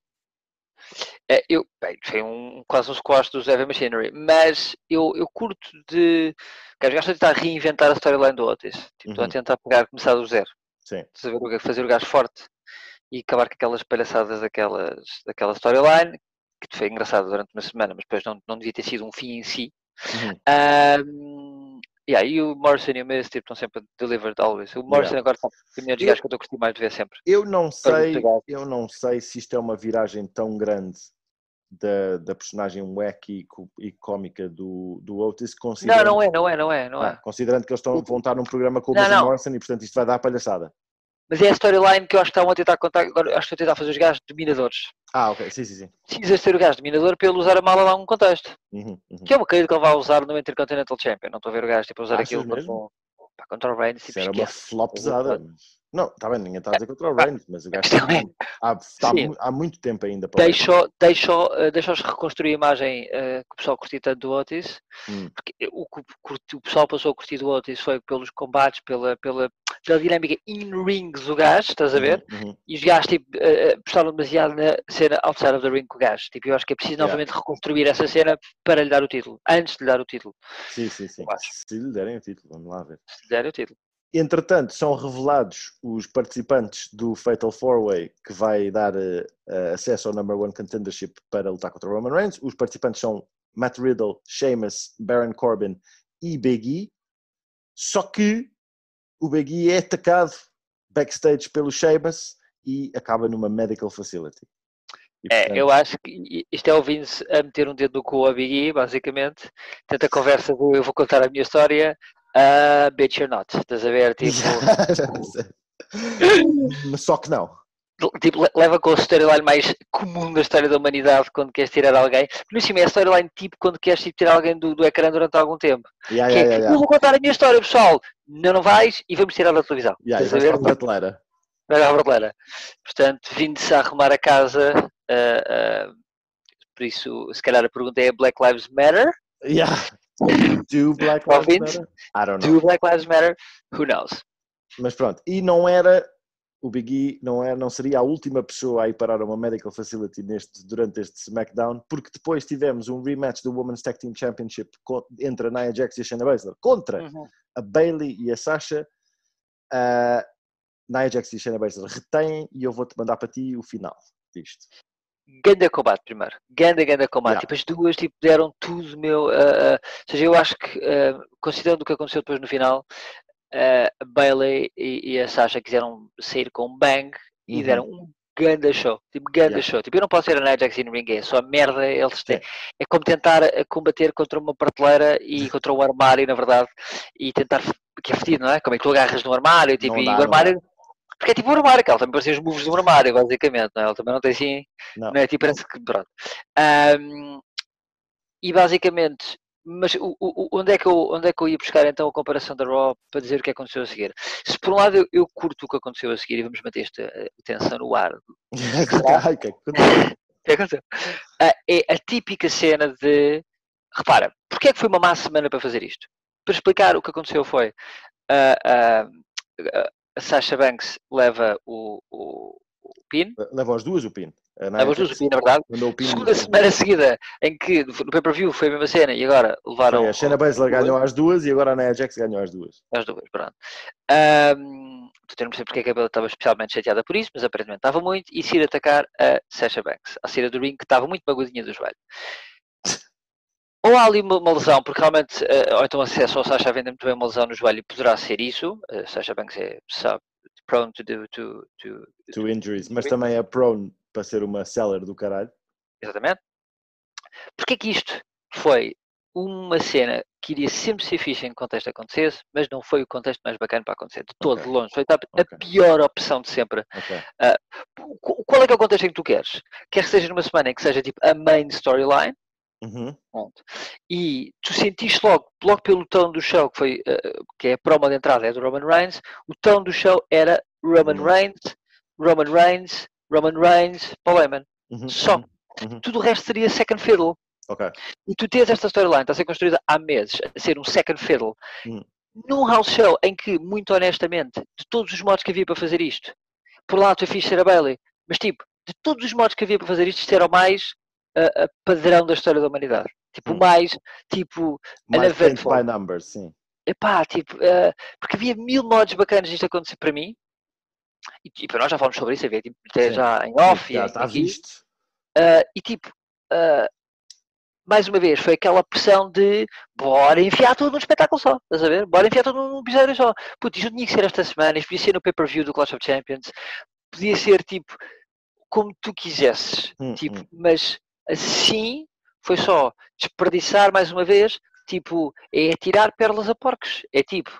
B: É, eu, bem, foi um, quase um squash dos Heavy Machinery, mas eu, eu curto de. Quero gajo a tentar reinventar a storyline do Otis. Tipo, estou a
A: Uhum.
B: tentar pegar, começar do zero.
A: Sim.
B: O gajo- fazer o gajo forte e acabar com aquelas palhaçadas daquelas, daquela storyline, que foi engraçado durante uma semana, mas depois não, não devia ter sido um fim em si.
A: Uhum.
B: Um, yeah, e o Morrison e o Miz tipo, estão sempre delivered always. O Morrison
A: Yeah.
B: agora está o melhor que eu estou a curtir mais de ver sempre.
A: Eu não sei, eu não sei se isto é uma viragem tão grande da, da personagem wacky e cómica do, do Otis,
B: Não,
A: considerando,
B: não é, não é, não é, não
A: Ah,
B: é.
A: considerando que eles estão, vão estar num programa com o
B: Não,
A: Miz
B: não.
A: Morrison e portanto isto vai dar palhaçada.
B: Mas é a storyline que eu acho que estavam a tentar contar. Agora acho que estão a tentar fazer os gajos dominadores.
A: Ah, ok, sim, sim, sim.
B: Precisas ter o gajo dominador para ele usar a mala lá num contexto.
A: Uhum, uhum.
B: Que é uma coisa que ele vai usar no Intercontinental Champion. Não estou a ver o gajo tipo, a usar
A: Achas
B: aquilo o- pá, contra o Reigns. Tipo,
A: era uma flop pesada. Não, está bem, ninguém está a dizer contra o Reigns, mas o gajo está,
B: é-
A: há, está há muito tempo ainda para
B: Deixou, deixou, eh, deixou-os reconstruir a imagem eh, que o pessoal curtiu tanto do Otis.
A: Hum.
B: Porque o que o o pessoal passou a curtir do Otis foi pelos combates, pela, pela, pela dinâmica in-ring do gajo, estás a ver?
A: Uhum, uhum.
B: E os gajos tipo, eh, eh, apostaram demasiado na cena outside of the ring com o gajo. Tipo, eu acho que é preciso
A: Yeah.
B: novamente reconstruir essa cena para lhe dar o título. Antes de lhe dar o título.
A: Sim, sim, sim. Se lhe derem o título, vamos lá ver.
B: Se lhe der o título.
A: Entretanto, são revelados os participantes do Fatal 4-Way que vai dar eh, acesso ao Number One Contendership para lutar contra o Roman Reigns. Os participantes são Matt Riddle, Sheamus, Baron Corbin e Big E. Só que o Big E é atacado backstage pelo Sheamus e acaba numa medical facility. E,
B: É,
A: portanto,
B: eu acho que isto é o Vince a meter um dedo no cu a Big E, basicamente. Tenta a conversa do eu vou contar a minha história. Uh, bitch, you're not. Estás a ver? Tipo,
A: Só que não.
B: Tipo, le- leva com a storyline mais comum da história da humanidade quando queres tirar alguém. No cima é a storyline tipo quando queres tipo, tirar alguém do, do ecrã durante algum tempo.
A: Yeah,
B: Que é,
A: yeah, yeah,
B: eu vou contar a minha história, pessoal. Não, não vais e vamos tirar da televisão.
A: yeah.
B: Estás a
A: Yeah,
B: ver?
A: a prateleira.
B: Vai à prateleira. Portanto, vindo-se a arrumar a casa. ah, ah, por isso, se calhar a pergunta é Black Lives Matter?
A: Yeah. Do Black Lives? Matter? I don't know.
B: Do Black Lives Matter? Who knows?
A: Mas pronto, e não era o Big E, não, era, não seria a última pessoa a ir parar a uma medical facility neste, durante este SmackDown, porque depois tivemos um rematch do Women's Tag Team Championship entre a Nia Jax e a Shayna Baszler contra
B: Uhum.
A: a Bailey e a Sasha. A Nia Jax e a Shayna Baszler retêm e eu vou-te mandar para ti o final disto.
B: Ganda combate primeiro. Ganda, ganda combate.
A: Yeah.
B: Tipo, as duas tipo, deram tudo meu. ah, ah, ou seja, eu acho que, ah, considerando o que aconteceu depois no final, a Bailey e, e a Sasha quiseram sair com um bang e
A: Uhum.
B: deram um ganda show. Tipo, ganda
A: Yeah.
B: show. Tipo, eu não posso ser a Nia Jax e ninguém. É só merda eles têm. É como tentar ah, combater contra uma prateleira e contra um armário, na verdade, e tentar. Que é fedido, não é? Como é que tu agarras no armário? Tipo,
A: Não
B: e
A: dá,
B: o armário. Porque é tipo um armário, que ela também parecia os moves de um armário, basicamente, não é? Ele também não tem assim.
A: Não.
B: Não é? Tipo, parece que. Pronto. Ahm, e basicamente. Mas o, o- o- onde, é que eu, onde é que eu ia buscar então a comparação da Raw para dizer o que aconteceu a seguir? Se por um lado eu, eu curto o que aconteceu a seguir e vamos manter esta eh, tensão no ar,
A: Ai, que-
B: aconteceu? Ah, é a típica cena de. Repara, porque é que foi uma má semana para fazer isto? Para explicar o que aconteceu foi. ah, ah, a Sasha Banks leva o, o, o pin,
A: Levam as duas o pin. A Nia
B: leva os dois o
A: Jax
B: pin, na verdade. Segunda semana seguida em que no pay-per-view foi a mesma cena e agora levaram
A: Foi, a Shayna Baszler ganhou as duas e agora a Nia Jax ganhou as duas.
B: as duas, pronto. Ahm, tu não sei porque é que a Bela estava especialmente chateada por isso, mas aparentemente estava muito, e se ir atacar a Sasha Banks, a saída do ring, que estava muito magoadinha do joelho. Ou há ali uma, uma lesão, porque realmente, eh, ou então acesso ao Sasha a vender muito bem uma lesão no joelho, e poderá ser isso. A Sasha Banks é sabe, prone to, do, to, to,
A: To injuries. Mas também é prone para ser uma seller do caralho.
B: Exatamente. Porque é que isto foi uma cena que iria sempre ser fixe em que contexto acontecesse, mas não foi o contexto mais bacana para acontecer, de todo, de
A: Ok.
B: longe. Foi a a
A: Ok.
B: pior opção de sempre.
A: Ok.
B: Qu- Qual é que é o contexto em que tu queres? Queres que seja numa semana em que seja tipo a main storyline,
A: Uhum.
B: E tu sentiste logo, logo pelo tom do show, que foi eh, que é a promo de entrada é do Roman Reigns, o tom do show era Roman
A: Uhum.
B: Reigns, Roman Reigns, Roman Reigns, Paul Heyman.
A: Uhum.
B: Só.
A: uhum, uhum.
B: Tudo o resto seria second fiddle.
A: Ok.
B: E tu tens esta storyline, está a ser construída há meses, a ser um second fiddle,
A: Hum.
B: num house show em que, muito honestamente, de todos os modos que havia para fazer isto, por lá tu fiz ser a Bailey, mas tipo, de todos os modos que havia para fazer isto, isto era o mais ah, padrão da história da humanidade. Tipo, o
A: Hum.
B: mais, tipo,
A: Mais by numbers, sim.
B: epá, tipo, ah, porque havia mil modos bacanas disto acontecer para mim, e, e para nós já falamos sobre isso, havia tipo, até já em off,
A: Já está visto.
B: Ah, e tipo, ah, mais uma vez, foi aquela pressão de bora enfiar tudo num espetáculo só, estás a ver? Bora enfiar tudo num episódio só. Putz, isto não tinha que ser esta semana, isto podia ser no pay-per-view do Clash of Champions, podia ser tipo como tu quisesses,
A: Hum,
B: tipo,
A: hum.
B: mas assim foi só desperdiçar mais uma vez, tipo, é tirar pérolas a porcos, é tipo,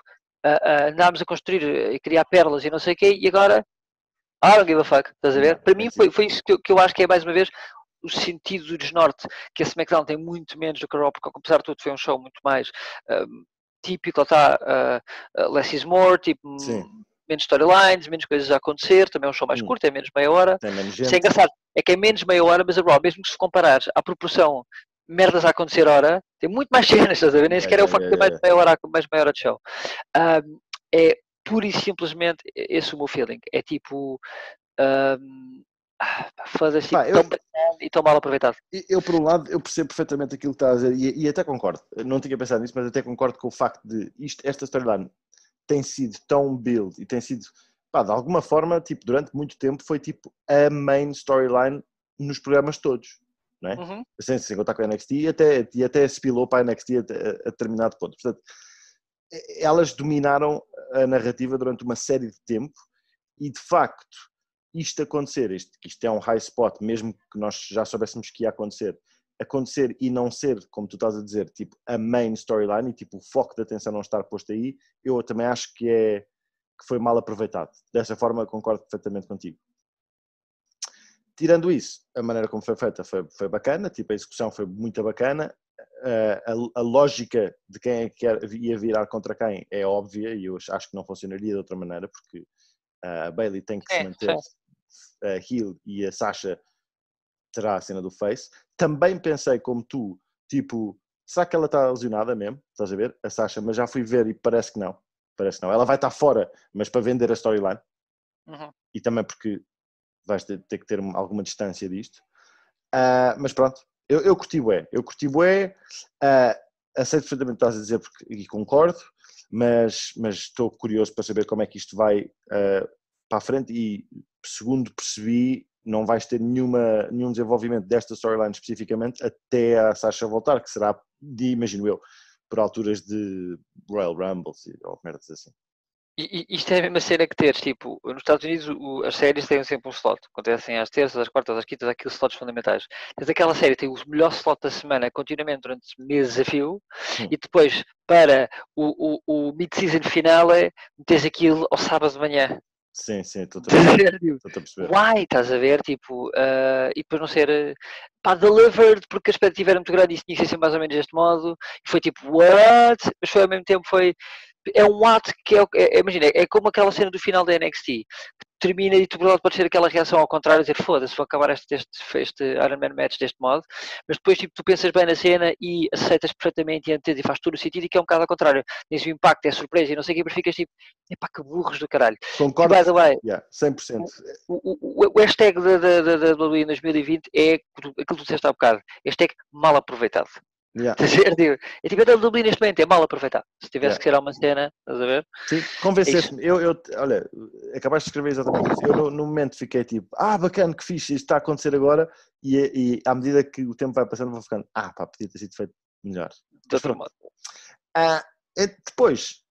B: ah, andámos a construir e criar pérolas e não sei o quê, e agora I don't give a fuck, estás a ver? Para mim foi, foi isso que eu, que eu acho que é mais uma vez o sentido do desnorte, que a SmackDown tem muito menos do que a Raw, porque apesar de tudo foi um show muito mais ahm, típico, está uh, less is more, tipo,
A: Sim.
B: menos storylines, menos coisas a acontecer, também é um show mais
A: Hum.
B: curto, é menos meia hora.
A: Tem menos
B: Isso é
A: gente.
B: engraçado, é que é menos meia hora, mas a Raw, mesmo que se comparares à proporção merdas a acontecer hora, tem muito mais cenas, estás a ver? Nem sequer é o
A: yeah,
B: facto de ter mais meia hora, mais meia hora de show. Ahm, é pura e simplesmente esse o meu feeling. É tipo.
A: Pá,
B: tipo,
A: eu-
B: tão bacana e tão mal aproveitado.
A: Eu, por um lado, eu percebo perfeitamente aquilo que está a dizer e, e até concordo. Não tinha pensado nisso, mas até concordo com o facto de isto, esta storyline tem sido tão build e tem sido, pá, de alguma forma, tipo, durante muito tempo foi tipo a main storyline nos programas todos, não é?
B: Uhum.
A: sem, sem contar com a NXT, e até, e até se pilou para a NXT a, a, determinado ponto. Portanto, elas dominaram a narrativa durante uma série de tempo e, de facto, isto acontecer, isto, isto é um high spot, mesmo que nós já soubéssemos que ia acontecer, acontecer e não ser, como tu estás a dizer, tipo a main storyline e tipo o foco da atenção não estar posto aí, eu também acho que é que foi mal aproveitado. Dessa forma, concordo perfeitamente contigo. Tirando isso, a maneira como foi feita foi, foi bacana, tipo, a execução foi muito bacana, a, a lógica de quem é que ia virar contra quem é óbvia e eu acho que não funcionaria de outra maneira, porque a Bailey tem que se
B: É,
A: manter a heel e a Sasha terá a cena do face. Também pensei como tu, tipo, será que ela está lesionada mesmo? Estás a ver? A Sasha, mas já fui ver e parece que não. Parece que não. Ela vai estar fora, mas para vender a storyline
B: Uhum.
A: e também porque vais ter, ter que ter alguma distância disto. Ah, mas pronto, eu, eu curti bué, eu curti bué, ah, aceito perfeitamente o que estás a dizer porque, e concordo, mas, mas estou curioso para saber como é que isto vai ah, para a frente e segundo percebi não vais ter nenhuma, nenhum desenvolvimento desta storyline especificamente até a Sasha voltar, que será, de, imagino eu, por alturas de Royal Rumbles e- ou merdas assim.
B: E, e isto é a mesma cena que teres, tipo, nos Estados Unidos o- as séries têm sempre um slot. Acontecem às terças, às quartas, às quintas, aqueles slots fundamentais. Tens aquela série, tem o melhor slot da semana continuamente durante meses a fio, e depois, para o, o, o mid-season finale, metes aquilo ao sábado de manhã.
A: Sim, sim, estou a perceber. Perceber.
B: Why? Estás a ver? Tipo, ah, e depois não ser eh, pá, delivered porque a expectativa era muito grande e isso tinha que ser mais ou menos deste modo. E foi tipo, what? Mas foi ao mesmo tempo, foi. É um ato que é, o- é, imagina, é como aquela cena do final da NXT, que termina e tu pode ser aquela reação ao contrário, dizer foda-se, vou acabar este, este, este Iron Man match deste modo, mas depois tipo, tu pensas bem na cena e aceitas perfeitamente e entendes e faz todo o sentido e que é um bocado ao contrário. Tens o impacto, é surpresa e não sei o que, mas ficas tipo, epá, que burros do caralho. E
A: Concordo,
B: by the way,
A: yeah, 100%.
B: o, o, o hashtag da WWE em 2020 é aquilo que tu disseste há bocado. Hashtag mal aproveitado.
A: Yeah.
B: Tipo, É tipo a WWE neste momento, é mal aproveitado. Se tivesse
A: Yeah.
B: que ser uma cena, estás a ver?
A: Sim, convenceste-me. Eu, eu, olha, acabaste de escrever exatamente isso. Eu no, no momento fiquei tipo, ah, bacana, que fixe, isto está a acontecer agora. E, e à medida que o tempo vai passando, vou ficando, ah, pá, podia ter sido feito melhor. Ah, depois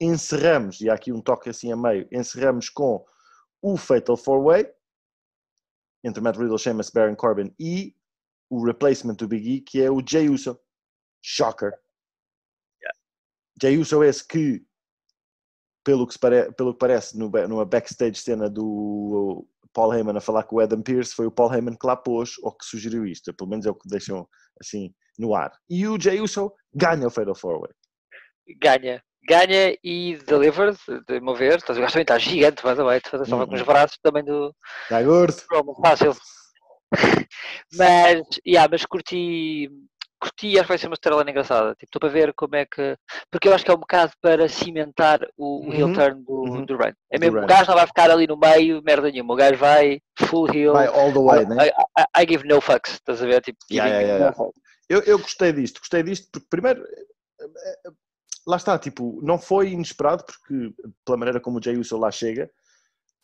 A: encerramos, e há aqui um toque assim a meio, encerramos com o Fatal 4-Way entre Matt Riddle, Sheamus, Baron Corbin e o replacement do Big E, que é o Jey Uso. Shocker. Jey Uso é esse que, pelo que, pare- pelo que parece, no, numa backstage cena do Paul Heyman a falar com o Adam Pearce, foi o Paul Heyman que lá pôs ou que sugeriu isto. Pelo menos é o que deixam assim no ar. E o Jey Uso ganha o Fatal 4-Way.
B: Ganha. Ganha e delivered, de meu ver. Estás a ver? O gajo também está gigante, by the way. Estava com os
A: Uhum.
B: braços também do
A: Está gordo.
B: Fácil. mas, yeah, mas curti. Curti e acho que vai ser uma estrela engraçada. Tipo, estou para ver como é que. Porque eu acho que é um bocado para cimentar o, o heel
A: Uhum,
B: turn do,
A: uhum.
B: do Reign. É mesmo, o gajo não vai ficar ali no meio, merda nenhuma. O gajo vai full heel.
A: Vai all the way, né?
B: I, I- I give no fucks, estás a ver? Tipo,
A: Yeah, yeah, yeah,
B: no.
A: Eu, eu gostei disto, gostei disto porque primeiro eh, eh, lá está, tipo, não foi inesperado porque pela maneira como o Jey Uso lá chega,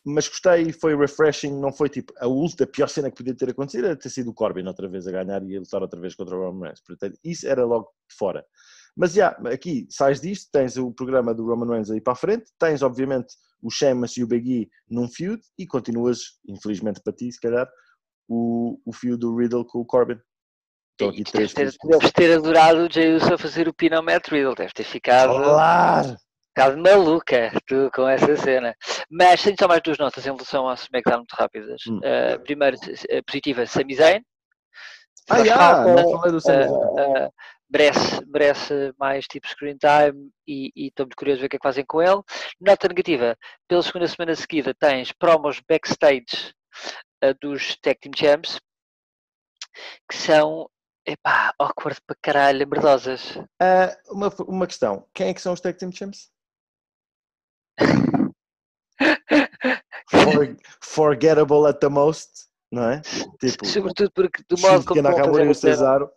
A: mas gostei, foi refreshing, não foi tipo a última, a pior cena que podia ter acontecido era ter sido o Corbin outra vez a ganhar e a lutar outra vez contra o Roman Reigns, portanto isso era logo de fora. Mas já, aqui sais disto, tens o programa do Roman Reigns aí para a frente, tens obviamente o Sheamus e o Big E num feud e continuas, infelizmente para ti se calhar, o, o feud do Riddle com o Corbin. Aqui
B: deves ter, deves ter adorado o Jey Uso a fazer o pin ao Matt Riddle, deve ter ficado,
A: Claro!
B: Ficado maluca tu, com essa cena. Mas tenho só mais duas notas em relação ao SmackDown muito rápidas.
A: Hum.
B: Uh, primeiro, eh, positiva, Sami Zayn.
A: Ah, já,
B: falta,
A: não falei do Sami Zayn.
B: uh, uh, merece, merece mais tipo screen time e estou muito curioso ver o que é que fazem com ele. Nota negativa, pela segunda semana seguida tens promos backstage uh, dos Tag Team Champs que são epá, awkward para caralho, merdosas.
A: Ah, uma, uma questão. Quem é que são os Tag Team Champs? For- forgettable at the most, não é? Tipo,
B: Sobretudo porque do modo como
A: Nakamura e o Cesaro.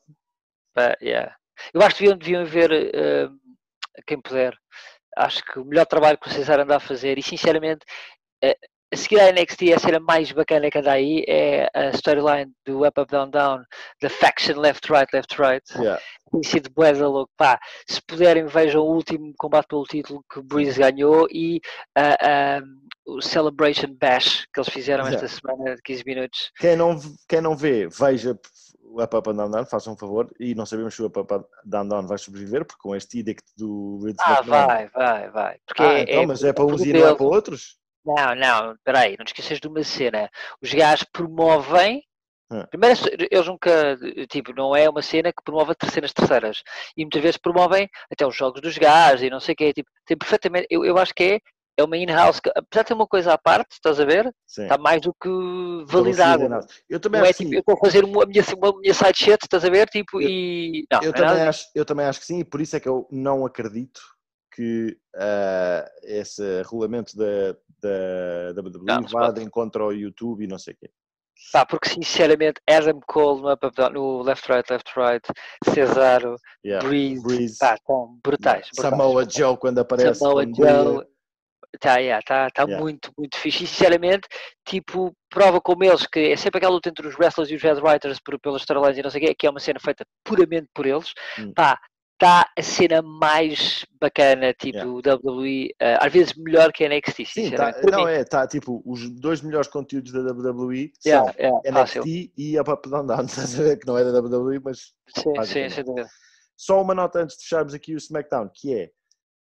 B: pá, yeah. Eu acho que deviam, deviam ver uh, quem puder. Acho que o melhor trabalho que o Cesar anda a fazer e sinceramente uh, a seguir à NXT a cena mais bacana que anda aí é a storyline do Up Up Down Down, da faction Left Right Left Right.
A: Yeah.
B: Tem sido bué da louco. Pá, se puderem vejam o último combate pelo título que Breeze ganhou e ah, ah, o Celebration Bash que eles fizeram esta
A: Yeah.
B: semana de 15 minutos.
A: Quem não, quem não vê, veja o Up Up and Down Down, façam um favor. E não sabemos se o Up Up and Down Down vai sobreviver, porque com este edict do Vince
B: Ah, vai, vai, vai. Porque
A: Ah,
B: é-
A: então,
B: é-
A: mas é para uns e não é para outros?
B: Não, não, peraí, não te esqueças de uma cena. Os gajos promovem.
A: Hum.
B: Primeiro, eles nunca, tipo, não é uma cena que promove terceiras terceiras. E muitas vezes promovem até os jogos dos gajos e não sei o quê. Tipo, tem perfeitamente, eu, eu acho que é, é uma in-house, que, apesar de ter uma coisa à parte, estás a ver?
A: Sim.
B: Está mais do que validado.
A: Eu também
B: Não é
A: acho que
B: tipo,
A: sim.
B: eu a fazer uma, minha, uma minha side shit, estás a ver? Tipo,
A: Eu-
B: e. Não,
A: Eu
B: não é
A: também, acho, eu também acho que sim, e por isso é que eu não acredito que ah, esse regulamento da, da vá
B: pode.
A: de encontro ao YouTube e não sei o quê.
B: Pá, porque sinceramente, Adam Cole no, Up, Up, Down, no Left Right Left Right, Cesaro,
A: Yeah.
B: Breeze,
A: Breeze,
B: pá, estão brutais. brutais.
A: Samoa Joe quando aparece.
B: Samoa. Joe. Tá, yeah, tá, tá
A: Yeah.
B: muito, muito fixe. E sinceramente, tipo, prova como eles, que é sempre aquela luta entre os wrestlers e os head writers por, pelas storylines e não sei o quê, que é uma cena feita puramente por eles.
A: Hum.
B: Pá, tá a cena mais bacana, tipo, WWE, eh, às vezes melhor que a NXT,
A: Sim, tá, não
B: mim.
A: é, tá tipo, os dois melhores conteúdos da WWE
B: Yeah,
A: são
B: yeah, fácil.
A: NXT e Up Up Down Down, estás a ver que não é da WWE, mas
B: Sim, sim, dúvida.
A: Só uma nota antes de fecharmos aqui o SmackDown, que é,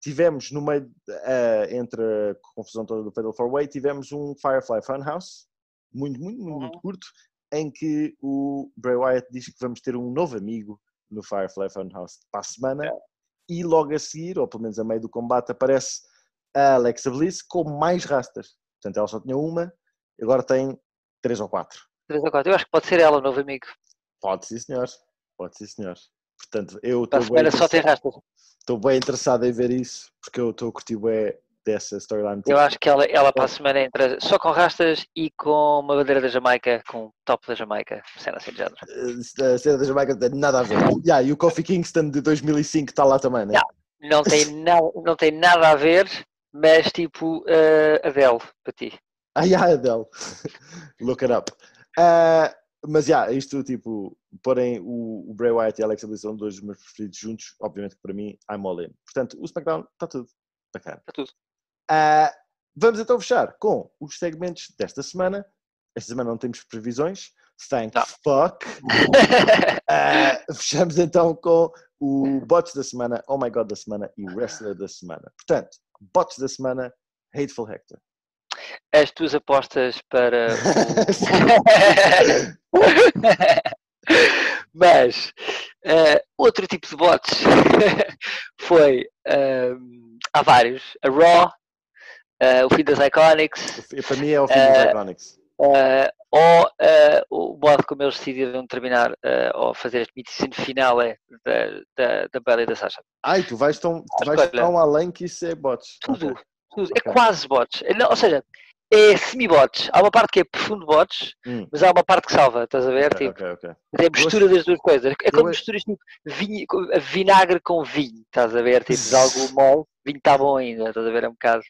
A: tivemos no meio, eh, entre a confusão toda do Fatal 4 Way, tivemos um Firefly Funhouse, muito, muito, muito, muito
B: Uhum.
A: curto, em que o Bray Wyatt diz que vamos ter um novo amigo no Firefly Funhouse para a semana, e logo a seguir, ou pelo menos a meio do combate, aparece a Alexa Bliss com mais rastas. Portanto, ela só tinha uma, agora tem três ou quatro.
B: 3 ou 4. Eu acho que pode ser ela, o novo amigo.
A: Pode sim, senhor. Pode sim, senhor. Portanto, eu estou bem,
B: só tem rastas.
A: estou bem interessado em ver isso, porque eu estou a curtir bem dessa storyline.
B: Eu acho que ela, ela para a semana entra só com rastas e com uma bandeira da Jamaica, com o top da Jamaica, cena assim de género.
A: Eh, A cena da Jamaica não tem nada a ver. Yeah, e o Kofi Kingston de 2005 está lá também, né?
B: Yeah. Não tem, nada, não tem nada a ver, mas tipo uh, Adele, para ti.
A: Ah, yeah, Adele. Look it up. Ah, mas, yeah, isto, tipo, porém, o, o Bray Wyatt e a Alexa Bliss são dois dos meus preferidos juntos. Obviamente que para mim, I'm all in. Portanto, o SmackDown está tudo bacana.
B: Está tudo.
A: Ah, vamos então fechar com os segmentos desta semana. Esta semana não temos previsões. Thank
B: Não.
A: fuck. Ah, fechamos então com o Bots da semana, Oh My God da semana e Wrestler da semana. Portanto, Bots da semana, Hateful Hector.
B: As tuas apostas para o... Mas eh, outro tipo de bots foi ehm, há vários. A Raw, eh, o fim das Iconics,
A: Para mim é o fim dos
B: Eh,
A: Iconics.
B: eh, ou o modo como eles decidiram terminar ou fazer este meeting final é da, da, da Bela e da Sasha.
A: Ai, tu vais tão, tu vais tão além que isso é bots.
B: Tudo, tudo.
A: Ok.
B: É quase bots. É, ou seja, é semi-bots. Há uma parte que é profundo bots,
A: Hum.
B: mas há uma parte que salva, estás a ver?
A: Ok,
B: Tipo,
A: ok, ok.
B: É a mistura das duas coisas. É como
A: eu-
B: misturas tipo vinho, vinagre com vinho, estás a ver? Tipo, de algo mole, vinho está bom ainda, estás a ver? É um bocado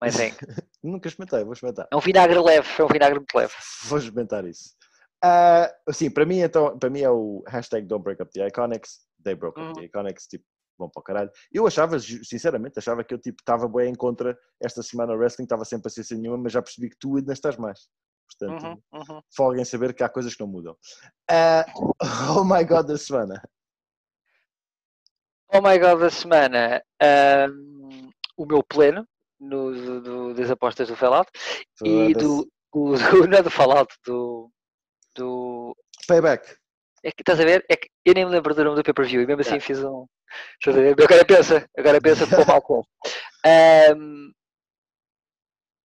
B: mais bem.
A: Nunca experimentei, vou experimentar.
B: É um vinagre leve, é um vinagre muito leve.
A: Vou experimentar isso. Ah, sim, para mim, então, para mim é o hashtag Don't Break Up the Iconics. They broke up the Iconics, tipo, bom para o caralho. Eu achava, sinceramente, achava que eu tipo estava bem em contra esta semana o wrestling, estava sem nenhuma, mas já percebi que tu ainda estás mais. Portanto,
B: Uhum, uhum.
A: folguem saber que há coisas que não mudam. Ah, oh my god, da semana.
B: Oh my god da semana, ahm, o meu pleno no, do- das apostas do Fallout e do, do, do- não é do Fallout, do, do
A: Payback.
B: é que estás a ver? É que eu nem me lembro do nome do pay-per-view e mesmo assim fiz um. Estás a ver? Agora pensa, agora pensa com com. Um,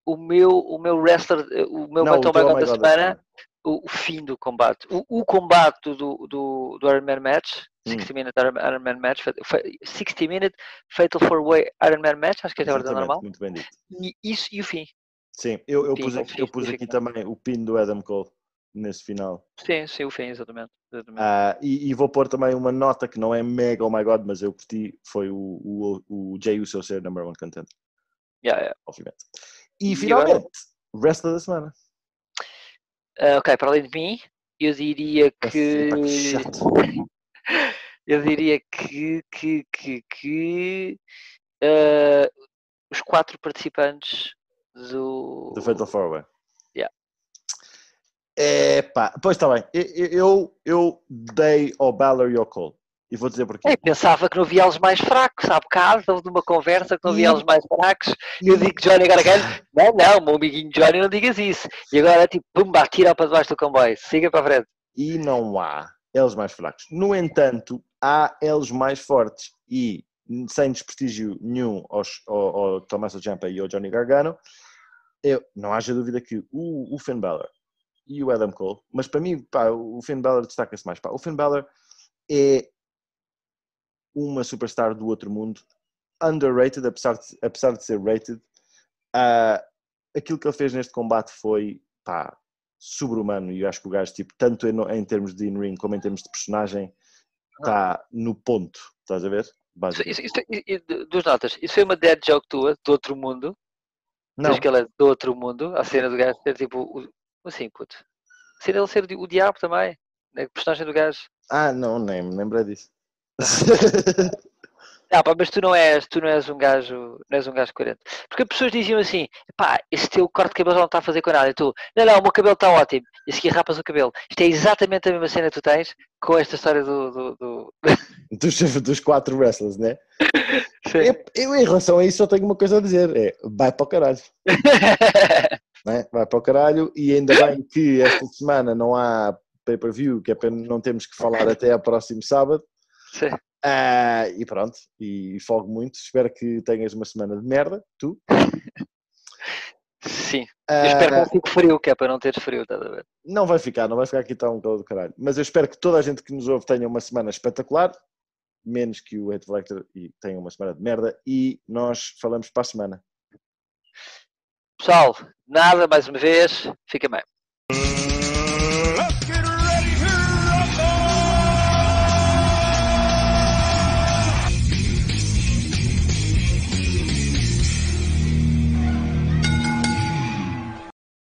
B: o meu, o meu wrestler, o meu
A: Não, o
B: Battle
A: Oh
B: da semana, o, o fim do combate. O, o combate do, do, do Iron Man Match. 60 Minute Iron, Iron Man Match, fe- fe- 60 Minute Fatal 4-Way Iron Man Match, acho que é a ordem normal.
A: muito bem dito.
B: E isso e o fim.
A: Sim, eu, eu
B: Sim,
A: pus, aqui, eu pus aqui também o pin do Adam Cole nesse final.
B: Sim, sim, o fim, exatamente. exatamente.
A: Ah, e, e vou pôr também uma nota que não é mega, oh my god, mas eu curti, foi o, o, o Jay Uso ser number one contender,
B: Yeah, yeah.
A: obviamente. E,
B: E
A: finalmente, resto da semana.
B: Ah, ok, para além de mim, eu diria que.
A: que chato.
B: eu diria que. que, que, que ah, os quatro participantes do.
A: Do Fatal Four Way.
B: Yeah.
A: É pá, pois está bem. Eu, eu, dei ao Balor e ao Cole. E vou dizer porquê.
B: Eu pensava que não havia eles mais fracos, há bocado, houve uma conversa que não havia
A: E-
B: eles mais fracos. E eu digo que Johnny Gargano, não, não, meu amiguinho Johnny, não digas isso. E agora, tipo, pumba, tira para debaixo do comboio, siga para a frente.
A: e não há eles mais fracos. No entanto, há eles mais fortes e sem desprestígio nenhum aos, ao, ao Tommaso Ciampa e ao Johnny Gargano, eu, não haja dúvida que o, o Finn Balor e o Adam Cole, mas para mim, pá, o Finn Balor destaca-se mais. Pá. O Finn Balor é uma superstar do outro mundo, underrated, apesar de, apesar de ser rated. Ah, aquilo que ele fez neste combate foi, pá, sobre-humano e eu acho que o gajo, tipo, tanto em, em termos de in-ring como em termos de personagem, está no ponto, estás a ver?
B: Isso, isso, isso, duas notas. Isso foi uma dead joke tua, do outro mundo.
A: Não,
B: Diz que ele é do outro mundo. A cena do gajo ser tipo. o- Assim, puto. A cena dele ser o diabo também. né, A personagem do gajo.
A: ah, não, nem me lembrei disso.
B: Ah, pá, mas tu não és, tu não és um gajo, não és um gajo coerente. Porque as pessoas diziam assim, pá, esse teu corte de cabelo já não está a fazer com nada. E tu, não, não, o meu cabelo está ótimo. E a seguir rapas o cabelo. Isto é exatamente a mesma cena que tu tens com esta história do. do, do...
A: dos, dos quatro wrestlers, né?
B: Sim.
A: Eu, eu, em relação a isso, só tenho uma coisa a dizer: é vai para o caralho. né? Vai para o caralho e ainda bem que esta semana não há pay-per-view, que é para não termos que falar até ao próximo sábado.
B: Sim.
A: Ah, e pronto, e folgo muito. Espero que tenhas uma semana de merda, tu.
B: Sim. Eu espero que
A: Ah,
B: não fique frio, que é para não teres frio, estás a ver?
A: não vai ficar, não vai ficar aqui tão calor do caralho. Mas eu espero que toda a gente que nos ouve tenha uma semana espetacular, menos que o Hate Collector e tenha uma semana de merda. E nós falamos para a semana.
B: Pessoal, nada, mais uma vez, fica bem.